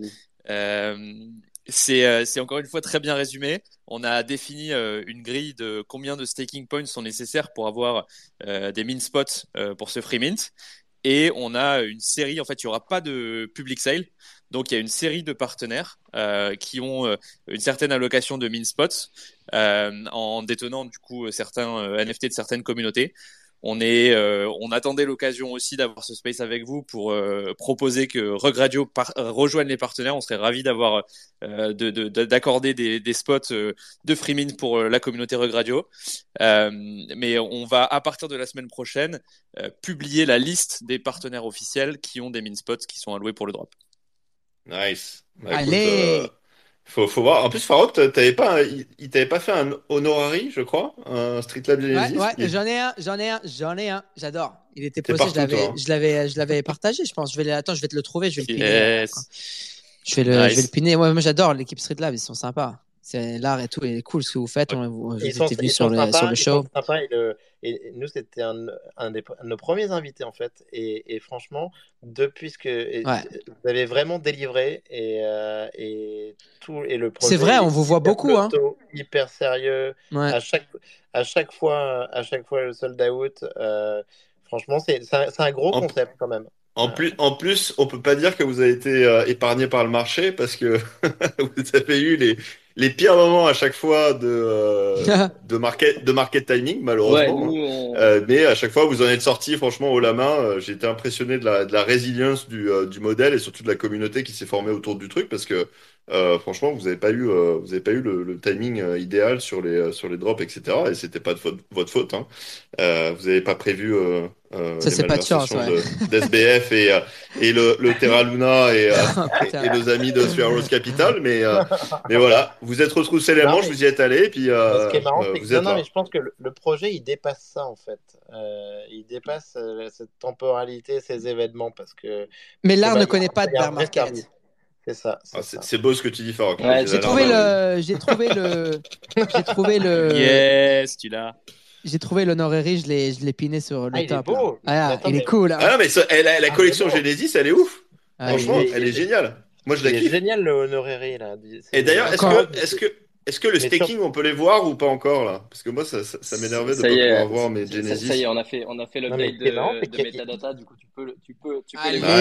C'est encore une fois très bien résumé. On a défini une grille de combien de staking points sont nécessaires pour avoir des min spots pour ce free mint. Et on a une série, en fait, il n'y aura pas de public sale. Donc, il y a une série de partenaires euh, qui ont euh, une certaine allocation de min spots euh, en détenant, du coup, certains euh, NFT de certaines communautés. On, est, on attendait l'occasion aussi d'avoir ce space avec vous pour proposer que Regradio rejoigne les partenaires. On serait ravis d'avoir d'accorder de, de, des, des, spots de free mint pour la communauté Regradio. mais on va, à partir de la semaine prochaine, publier la liste des partenaires officiels qui ont des min spots qui sont alloués pour le drop. Nice. Bah, Allez. Faut, faut voir. En plus, Farok, t'avais pas, il, t'avait pas fait un honorary, je crois, un Street Lab Genesis. Ouais, ouais j'en ai un, j'en ai un, j'en ai un. J'adore. Il était posté, je l'avais, je l'avais, je l'avais partagé, je pense. Je vais, attends, je vais te le trouver, je vais le piner. Je vais le, je vais le piner. moi, j'adore l'équipe Street Lab, ils sont sympas. C'est l'art et tout, est cool ce que vous faites. On, vous ils sont, venu sur, le, sur le show. et, le, et, nous, c'était un, un, des, un, de nos premiers invités en fait. Et, et franchement, depuis que ouais. vous avez vraiment délivré et, euh, et tout et le C'est vrai, on vous voit beaucoup. Hein. Hyper sérieux. Ouais. À chaque à chaque fois, à chaque fois le sold out. Euh, franchement, c'est un, un, gros en, concept quand même. En plus, en plus, on peut pas dire que vous avez été euh, épargné par le marché parce que vous avez eu les les pires moments à chaque fois de euh, de market de market timing malheureusement. Ouais, nous, on... euh, mais à chaque fois vous en êtes sorti franchement haut la main. Euh, j'ai été impressionné de la, de la résilience du, euh, du modèle et surtout de la communauté qui s'est formée autour du truc parce que euh, franchement vous avez pas eu vous avez pas eu le, le timing idéal sur les sur les drops etc et c'était pas de votre, votre faute hein. vous avez pas prévu ça c'est pas de chance ouais. d'SBF et, et le, le Terra Luna et, euh, et, et nos amis de Spheros Capital. Mais, euh, mais voilà, vous êtes retroussés les Non, manches, mais- vous y êtes allés. Et puis, euh, Ce qui est marrant, euh, c'est que vous non, êtes non, là. mais je pense que le, le projet, il dépasse ça, en fait. Euh, il dépasse euh, cette temporalité, ces événements, parce que Mais l'art bah, ne connaît pas de il y a un bear vrai market. C'est ça. c'est Ah, ça. c'est c'est beau ce que tu dis, Farok. Ouais, J'ai trouvé le, j'ai trouvé le, j'ai trouvé le, Yes, tu l'as. j'ai trouvé l'honorary, je l'ai, je l'ai piné sur le Ah, il est top. beau. là. Ah, Attends, il est cool. hein. Ah non, mais ça- elle la Ah, collection. Genesis, elle est ouf. Ah, Franchement, est- elle est géniale. Moi, je la kiffe. génial le honorary là. C'est- Et d'ailleurs, est-ce que, est-ce que, est-ce que le staking, on peut les voir ou pas encore là? Parce que moi, ça, ça, ça m'énervait de Ça pas est, pouvoir voir mes ça- Genesis. Ça y est, on a fait, on a fait l'update de, c'est de metadata, du coup tu peux, tu peux, tu peux les voir.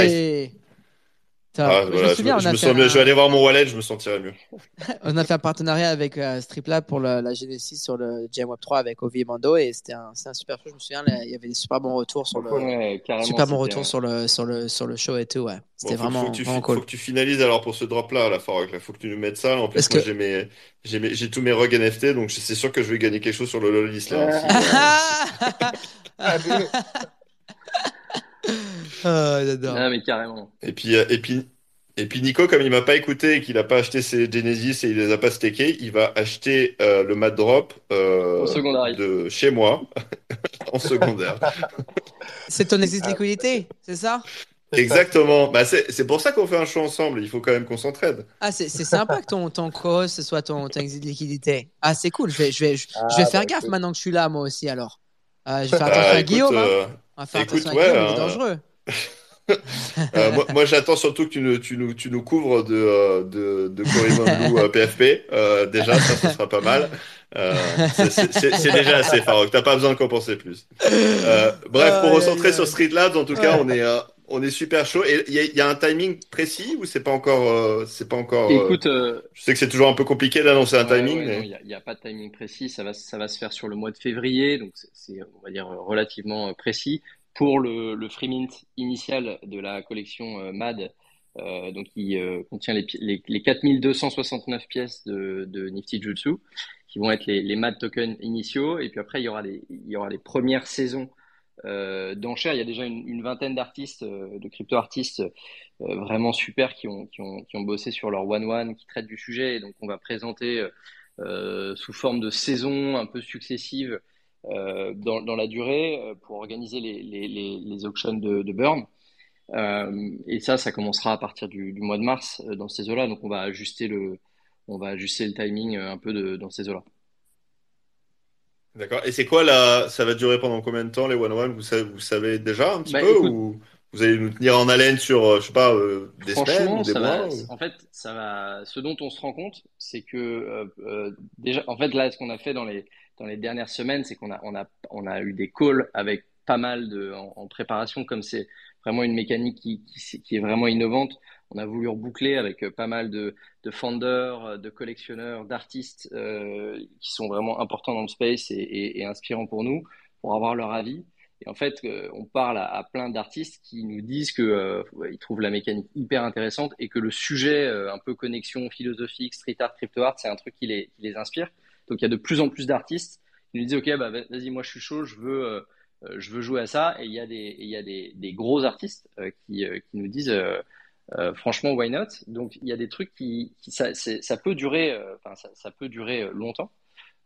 Ah, je voilà, me je, souviens, me- on je a me un- Je vais aller voir mon wallet, je me sentirai mieux. On a fait un partenariat avec euh, Striplab pour le- la Genesis sur le GM Web 3 avec Ovi et Mando et c'était un, super show. Je me souviens, là, il y avait des super bons retours sur le, Ouais, super bons retours sur le, sur le, sur le show et tout. Ouais. C'était Bon, vraiment, faut que tu, vraiment cool. faut que tu finalises alors pour ce drop là, la Farok. Là, faut que tu nous mettes ça. En plus, Parce moi, que- j'ai tous mes rugs NFT, donc c'est sûr que je vais gagner quelque chose sur le Lolis là. Ouais. aussi. Ah, Ah, j'adore. Ah, mais carrément. Et puis, euh, et puis, et puis Nico, comme il m'a pas écouté et qu'il a pas acheté ses Genesis et il les a pas stakés, il va acheter euh, le Mad Drop euh, de chez moi en secondaire. C'est ton exit liquidité, c'est ça? Exactement. Bah, c'est c'est pour ça qu'on fait un show ensemble. Il faut quand même qu'on s'entraide. Ah, c'est c'est sympa que ton, ton co-host ce soit ton, ton exit liquidité. Ah, c'est cool. Je vais, je vais, je, Ah, je vais faire bah, gaffe écoute. maintenant que je suis là, moi aussi, alors. Euh, je vais faire Bah, attention à écoute, Guillaume. hein. On va faire écoute, attention à ouais, Guillaume, il est hein. dangereux. Euh, moi, moi, j'attends surtout que tu nous, tu nous, tu nous couvres de, euh, de, Loo, euh, PFP. Euh, déjà, ça, ce sera pas mal. C'est- déjà assez, Farok. T'as pas besoin de compenser plus. Bref, pour recentrer sur. Street Labs, en tout cas, on est, euh, on est super chaud. Et il y a, il y a un timing précis ou c'est pas encore, euh, c'est pas encore. euh, Écoute, euh, je sais que c'est toujours un peu compliqué d'annoncer un timing, ouais, mais. non, il n'y a, pas de timing précis. Ça va, ça va se faire sur le mois de février, donc c'est- on va dire, relativement précis. Pour le, le free mint initial de la collection MAD, donc qui contient les, les 4269 pièces de, de Nifty Jutsu, qui vont être les, les MAD tokens initiaux. Et puis après, il y aura les, il y aura les premières saisons euh, d'enchères. Il y a déjà une, vingtaine d'artistes, euh, de crypto-artistes euh, vraiment super qui ont, qui, ont, qui ont bossé sur leur one-one, qui traitent du sujet. Et donc, on va présenter euh, sous forme de saisons un peu successives dans, la durée pour organiser les, les, les, auctions de, burn. Et ça, ça commencera à partir du, mois de mars dans ces eaux-là. Donc, on va ajuster le, on va ajuster le timing un peu dans ces eaux-là. D'accord. Et c'est quoi la, ça va durer pendant combien de temps les one one? Vous savez, vous savez déjà un petit Bah, peu écoute- ou vous allez nous tenir en haleine sur, euh, je sais pas, euh, des semaines des ça mois? va. ou- En fait, ça va. Ce dont on se rend compte, c'est que euh, euh, déjà, en fait, là, ce qu'on a fait dans les dans les dernières semaines, c'est qu'on a on a on a eu des calls avec pas mal de en, en préparation, comme c'est vraiment une mécanique qui, qui qui est vraiment innovante. On a voulu reboucler avec euh, pas mal de de euh, de collectionneurs, d'artistes euh, qui sont vraiment importants dans le space et, et, et inspirants pour nous, pour avoir leur avis. Et en fait, euh, on parle à, plein d'artistes qui nous disent que euh, ils trouvent la mécanique hyper intéressante et que le sujet, euh, un peu connexion philosophique, street art, crypto art, c'est un truc qui les, qui les inspire. Donc il y a de plus en plus d'artistes qui nous disent ok bah vas-y moi je suis chaud, je veux euh, je veux jouer à ça. Et il y a des y a des, des gros artistes qui qui nous disent euh, franchement why not? Donc il y a des trucs qui, qui ça ça peut durer euh, ça, ça peut durer euh, longtemps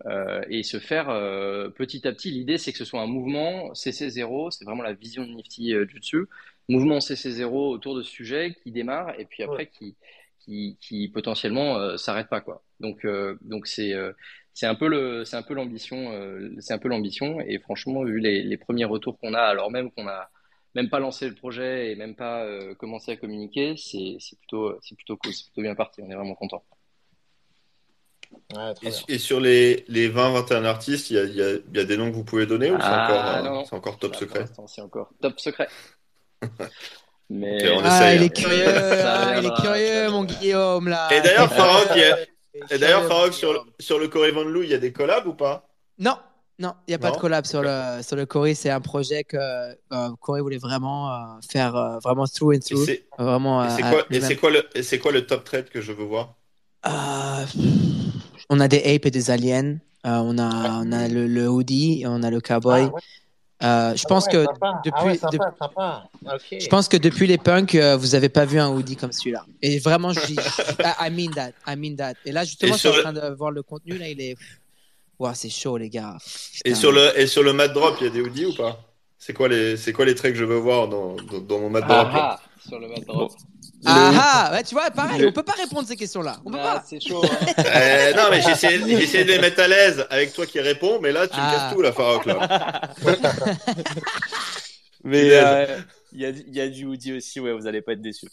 euh, et se faire euh, petit à petit. L'idée, c'est que ce soit un mouvement CC0, c'est vraiment la vision de Nifty euh, Jutsu, mouvement CC0 autour de ce sujet qui démarre et puis après qui, qui, qui potentiellement s'arrête pas quoi. Donc euh, donc c'est euh, c'est un peu le c'est un peu l'ambition euh, c'est un peu l'ambition et franchement vu les, les premiers retours qu'on a alors même qu'on a même pas lancé le projet et même pas euh, commencé à communiquer, c'est c'est plutôt cool, c'est plutôt bien parti, on est vraiment content. Ouais, Et, sur les, les 20-21 artistes, il y a, il y, a, il y a des noms que vous pouvez donner ou c'est Ah, encore, euh, non, non. c'est encore top Là, secret? C'est encore top secret. Mais Ok, on Ah, essaye, il hein. est curieux, Ça ah, il est curieux, mon. Guillaume, là. Et d'ailleurs, Farok, a- sur, sur le Corey Van Loo, il y a des collabs ou pas? Non, non, il n'y a pas Non? de collab sur le, sur le Corey. C'est un projet que euh, Corey voulait vraiment euh, faire euh, vraiment through and Et through. c'est Vraiment, et c'est euh, quoi, et c'est quoi le, et c'est quoi le top trade que je veux voir? Euh, on a des apes et des aliens. Euh, on, a, on a le, le hoodie, et on a le cowboy. Ah, ouais. Euh, je Ah pense ouais, que sympa. depuis, Ah ouais, de- sympa, sympa. Ok. je pense que depuis les punks, euh, vous avez pas vu un hoodie comme celui-là. Et vraiment, je dis, I mean that, I mean that. Et là, justement, Et je suis en train de voir le contenu là, il est, Ouah, c'est chaud les gars. Et sur le, et sur le mat drop, il y a des hoodies ou pas? C'est quoi les, c'est quoi les traits que je veux voir dans, dans, dans mon mat drop? Ah, ah, sur le mat drop. Ah ah, ouais, tu vois, pareil, le- on peut pas répondre à ces questions-là. On peut Ah, pas. c'est chaud. hein. Euh, non, mais j'essaie j'essaie de les mettre à l'aise avec toi qui réponds, mais là, tu me Ah. casses tout, la Farouk, là. Mais euh, il y, a, y a du hoodie aussi, ouais, vous allez pas être déçus.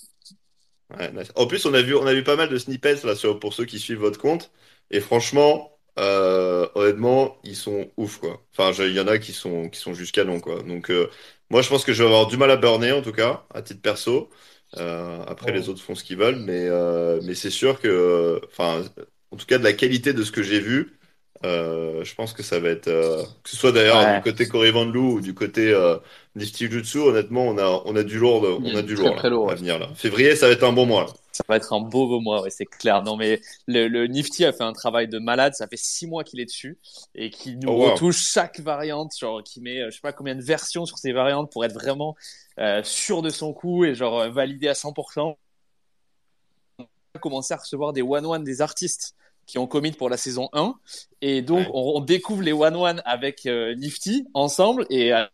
Ouais, nice. En plus, on a vu, on a vu pas mal de snippets là sur, pour ceux qui suivent votre compte. Et franchement, euh, honnêtement, ils sont ouf quoi. Enfin, je- il y en a qui sont, qui sont juste canons quoi. Donc, euh, moi, je pense que je vais avoir du mal à burner en tout cas, à titre perso. Euh, après, Ouais. les autres font ce qu'ils veulent, mais, euh, mais c'est sûr que, enfin, en tout cas, de la qualité de ce que j'ai vu, euh, je pense que ça va être, euh, que ce soit d'ailleurs Ouais. du côté Cory Van Loo ou du côté euh, Nifty Jutsu, honnêtement, on a, on a du lourd, on a du Très, lourd très là, lourd, à ouais. venir là. Février, ça va être un bon mois là. Ça va être un beau beau mois, ouais, c'est clair. Non, mais le, le Nifty a fait un travail de malade. Ça fait six mois qu'il est dessus et qu'il nous Oh, wow. retouche chaque variante, genre qui met, euh, je sais pas combien de versions sur ces variantes pour être vraiment euh, sûr de son coup et genre euh, validé à 100%. On a commencé à recevoir des one-one des artistes qui ont commit pour la saison 1 et donc Ouais. on, on découvre les one-one avec euh, Nifty ensemble et euh,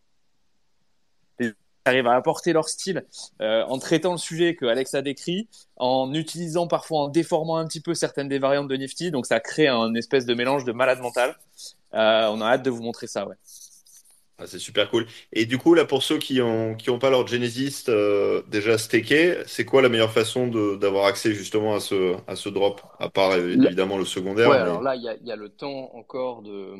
arrivent à apporter leur style euh, en traitant le sujet que Alex a décrit, en utilisant parfois, en déformant un petit peu certaines des variantes de Nifty. Donc ça crée un espèce de mélange de malade mental. Euh, on a hâte de vous montrer ça, ouais. Ah, c'est super cool. Et du coup, là, pour ceux qui ont, qui ont pas leur Genesis euh, déjà staké, c'est quoi la meilleure façon de, d'avoir accès justement à ce, à ce drop? À part évidemment le secondaire, Ouais, mais- alors là, il y a, il y a le temps encore de,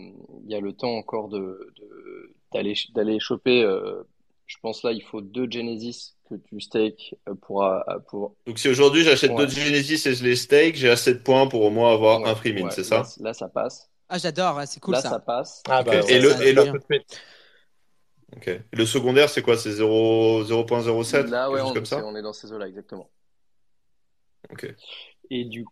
il y a le temps encore de, de- d'aller, d'aller choper. euh, je pense là, il faut deux Genesis que tu stakes euh, pour, euh, pour. Donc si aujourd'hui j'achète Ouais. deux Genesis et je les stake, j'ai assez de points pour au moins avoir Ouais, un free mint, ouais, c'est ça? Là, là, ça passe. Ah, j'adore, ouais, c'est cool là, ça. ça passe. Ah bah, Ok. ouais, Et le- et secondaire, c'est quoi? C'est 0, 0.07? Là, ouais, on, comme ça? on est dans ces eaux-là, exactement. Ok. Et du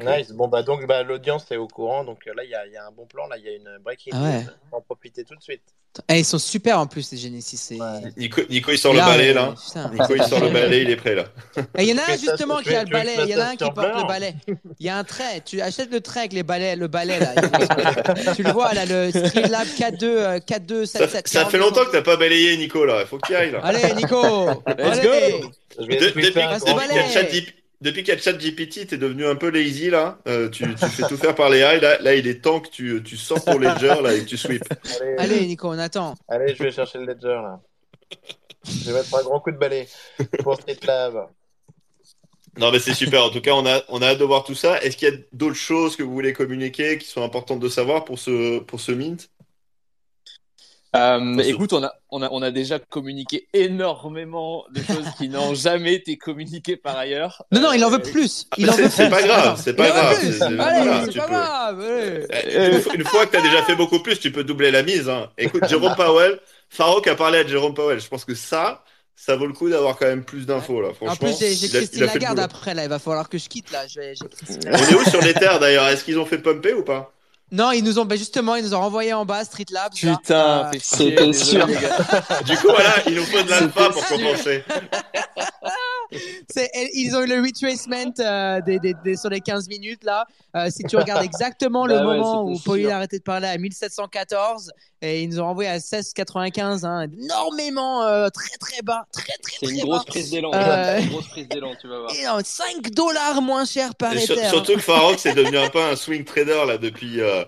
Nice. Bon, bah, donc, bah, l'audience est au courant. Donc, euh, là, il y a, il y a un bon plan. Là, il y a une breaking Ah ouais. news. On va en profiter tout de suite. Eh, ils sont super en plus les Genesis. Ouais. Nico, Nico, il sort le balai, euh, là. putain. Nico, il sort le balai, il est prêt, là. Et il y en a un justement qui a tu le balai. Il y en a un qui porte le balai. Il y a un trait. Tu achètes le trait avec les balais, le balai là. tu le vois là, le Streamlab 4.2, euh, 4.2, Ça, 7.7. ça fait longtemps que t'as pas balayé, Nico, là. Il faut que tu y ailles, là. Allez, Nico. Let's Allez. go. Je vais depuis, qu'il y a depuis qu'il y a ChatGPT, t'es devenu un peu lazy, là. Euh, tu, tu fais tout faire par les AI. Là, là, il est temps que tu, tu sortes ton ledger, là, et que tu sweeps. Allez, Allez, Nico, on attend. allez, je vais chercher le ledger, là. Je vais mettre un grand coup de balai pour Streetlab. Non, mais c'est super. En tout cas, on a, on a hâte de voir tout ça. Est-ce qu'il y a d'autres choses que vous voulez communiquer qui sont importantes de savoir pour ce, pour ce mint? Euh, écoute, on a, on, a, on a déjà communiqué énormément de choses qui n'ont jamais été communiquées par ailleurs. Non, non, il en Euh, veut plus. Il en C'est veut c'est plus. pas grave, c'est pas en grave. c'est- pas peux. grave. Euh, Une, fois- que tu as déjà fait beaucoup plus, tu peux doubler la mise. hein. Écoute, Jérôme Powell, Farouk a parlé à Jérôme Powell. Je pense que ça, ça vaut le coup d'avoir quand même plus d'infos. là. En Franchement, plus, j'ai Christine Lagarde après là. Il va falloir que je quitte là. Je vais- On est où sur les terres d'ailleurs? Est-ce qu'ils ont fait pumper ou pas? Non, ils nous ont, ben justement, ils nous ont renvoyé en bas Street Labs. Putain, Euh, c'était désolé, sûr. les gars. Du coup, voilà, il nous faut de l'alpha pour sûr. compenser. c'est- ils ont eu le retracement euh, des, des- des- sur les 15 minutes là. Euh, si tu regardes exactement le Bah ouais, moment où Pauline a arrêté de parler à 1714 et ils nous ont renvoyé à 1695, hein, énormément euh, très très bas, très très C'est très une bas. grosse prise d'élan. Une grosse prise d'élan, tu vas voir. Et non, 5 dollars moins cher par sur- Ether. surtout que Farouk c'est devenu un peu un swing trader là depuis. euh,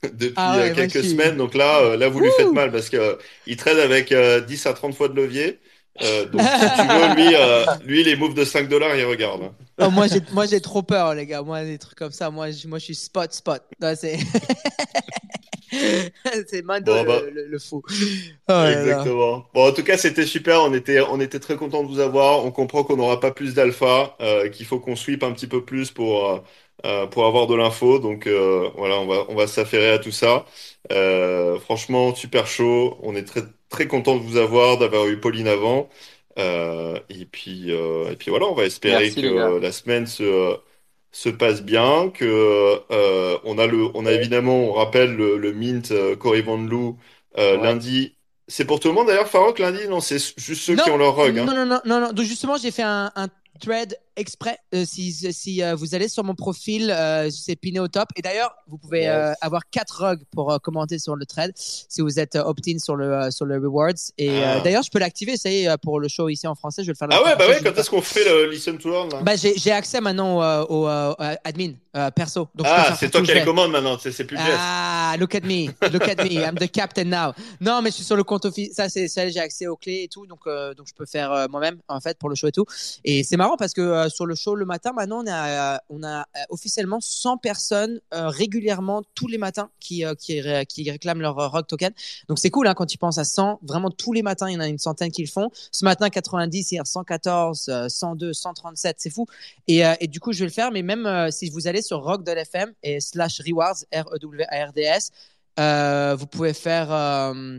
depuis Ah ouais, euh, quelques semaines, donc là, euh, là vous lui faites mal parce que euh, il trade avec euh, 10 à 30 fois de levier. Euh, donc si tu veux, lui, euh, lui les moves de 5 dollars, il regarde. Oh, moi, j'ai, moi, j'ai trop peur, les gars. Moi, des trucs comme ça, moi, je, moi, je suis spot, spot. Non, c'est, c'est Mando Bon, bah. le- le fou. Oh. Exactement. Bon, en tout cas, c'était super. On était, on était très content de vous avoir. On comprend qu'on n'aura pas plus d'alpha, euh, qu'il faut qu'on sweep un petit peu plus pour, euh, euh, pour avoir de l'info. Donc euh, voilà, on va, on va s'affairer à tout ça. Euh, franchement, super chaud. On est très, très content de vous avoir, d'avoir eu Pauline avant. Euh, et puis, euh, et puis voilà, on va espérer Merci, que les gars. euh, la semaine se, se passe bien, que euh, on a le, on a évidemment, on rappelle le, le mint euh, Cory Van Loo euh, Ouais. lundi C'est pour tout le monde d'ailleurs, Farok lundi? Non, c'est juste ceux qui ont leur rug. Hein. Non, non, non, non, non. Donc justement, j'ai fait un, un, thread exprès. Euh, si si euh, vous allez sur mon profil, euh, c'est piné au top. Et d'ailleurs, vous pouvez avoir quatre rugs pour commenter sur le thread si vous êtes opt-in sur le sur le rewards. Et ah. d'ailleurs, je peux l'activer. Ça y est, pour le show ici en français, je vais le faire. Ah ouais, bah ouais. Quand est-ce qu'on fait le listen to learn Bah j'ai accès maintenant au, admin perso. Donc, ah, c'est toi qui as les commandes maintenant. C'est plus Ah, look at me, look at me. I'm the captain now. Non, mais je suis sur le compte officiel. Ça, c'est ça. J'ai accès aux clés et tout, donc donc je peux faire moi-même en fait pour le show et tout. Et c'est marrant parce que sur le show le matin, maintenant, on a, euh, on a euh, officiellement 100 personnes euh, régulièrement tous les matins qui, qui, qui, réclament leur rock token. Donc, c'est cool hein, quand tu penses à 100. Vraiment, tous les matins, il y en a une centaine qui le font. Ce matin, 90, hier 114, 102, 137, c'est fou. Et, et, du coup, je vais le faire. Mais même si vous allez sur rock de l'FM et slash rewards, R-E-W-A-R-D-S, euh, vous pouvez faire, euh,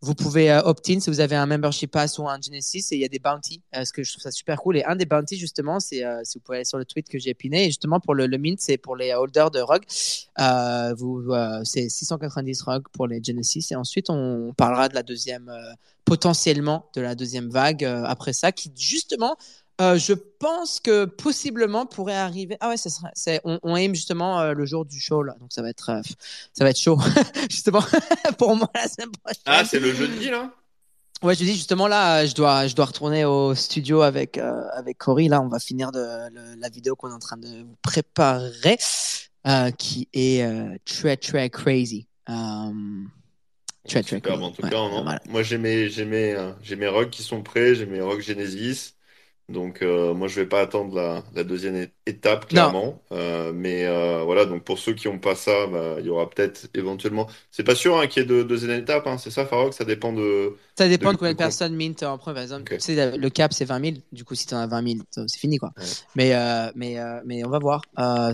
vous pouvez euh, opt-in si vous avez un membership pass ou un Genesis et il y a des bounties, ce que je trouve ça super cool. Et un des bounties justement, c'est si vous pouvez aller sur le tweet que j'ai piné, et justement pour le, mint, c'est pour les holders de ROG. vous, c'est 690 ROG pour les Genesis et ensuite on parlera de la deuxième, potentiellement de la deuxième vague après ça, qui justement euh, je pense que possiblement pourrait arriver. Ah ouais, ça. C'est, on, on aime justement euh, le jour du show là, donc ça va être, euh, ça va être chaud justement pour moi la semaine prochaine. Ah, c'est le jeudi là? Ouais, je dis justement là, je dois, je dois retourner au studio avec avec Cory. Là, on va finir de la vidéo qu'on est en train de vous préparer, qui est très très crazy. très très cool. En tout cas, moi j'ai mes j'ai mes j'ai mes qui sont prêts, j'ai mes rock Genesis. Donc, euh, moi, je vais pas attendre la, la deuxième étape, clairement. Euh, mais euh, voilà, donc pour ceux qui n'ont pas ça, bah, il y aura peut-être éventuellement. C'est pas sûr hein, qu'il y ait de deuxième étape, hein, c'est ça, Farok Ça dépend de. Ça dépend de, combien de personnes mint en premier, par exemple. Tu sais, le cap, c'est 20 000. Du coup, si tu en as 20 000, c'est fini, quoi. Mais, mais, mais on va voir.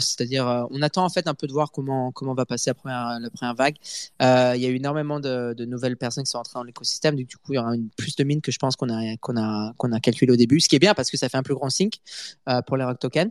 C'est-à-dire, on attend en fait un peu de voir comment, comment va passer la première, la première vague. Il y a eu énormément de, de, nouvelles personnes qui sont entrées dans l'écosystème. Du coup, il y aura une, plus de mint que je pense qu'on a, qu'on a, qu'on a calculé au début. Ce qui est bien parce que ça fait un plus grand sync euh, pour les rock tokens.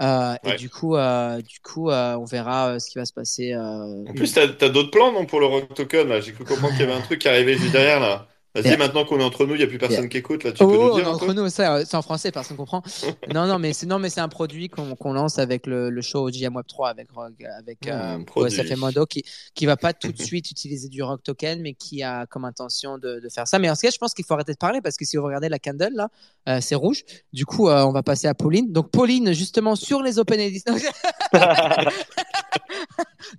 Euh, et du coup, euh, du coup on verra ce qui va se passer. En plus, tu as, d'autres plans non, pour le rock token. J'ai cru comprendre qu'il y avait un truc qui arrivait juste derrière là. Vas-y, maintenant qu'on est entre nous, il n'y a plus personne qui écoute. Là, tu peux nous dire on est entre nous, c'est en français, personne ne comprend. non, non, mais c'est non, mais c'est un produit qu'on lance avec le, le show GM Web 3 avec Rogue, avec mmh, euh, Mondo, qui qui va pas tout de suite utiliser du Rock Token, mais qui a comme intention de, de faire ça. Mais en ce cas, je pense qu'il faut arrêter de parler parce que si vous regardez la candle là, euh, c'est rouge. Du coup, euh, on va passer à Pauline. Donc Pauline, justement sur les Open Editions.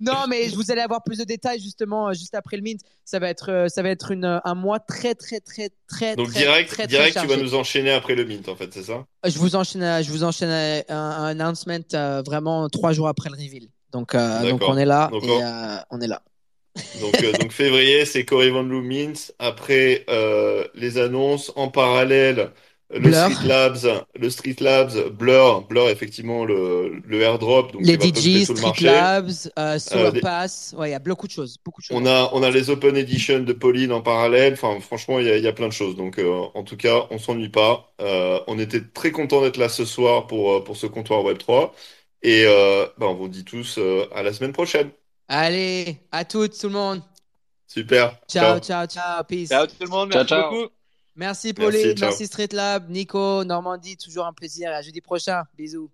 non, mais vous allez avoir plus de détails justement euh, juste après le mint. Ça va être, euh, ça va être une, un mois très, très, très, très, Donc très, direct, très, direct, tu vas nous enchaîner après le mint en fait, c'est ça? Je vous enchaîne, je vous enchaîne un, un announcement euh, vraiment trois jours après le reveal. Donc, donc on est là et on est là. donc, donc février, c'est Cory Van Mint. Après les annonces en parallèle. Le Street Labs, le Street Labs, Blur, Blur effectivement le, le airdrop. Donc les DJ, Street Labs, euh, Solar euh, Pass, ouais, il y a beaucoup de choses, beaucoup de choses. On a, on a les Open Edition de Pauline en parallèle. Enfin, franchement, il y a, y a plein de choses. Donc, euh, en tout cas, on s'ennuie pas. Euh, on était très content d'être là ce soir pour pour ce comptoir Web 3. Et bah, on vous dit tous à la semaine prochaine. Allez, à toutes, tout le monde. Super. Ciao, ciao, ciao, peace. Ciao tout le monde, merci beaucoup. Merci Pauline, merci, merci Street Lab, Nico, Normandie, toujours un plaisir. À jeudi prochain. Bisous.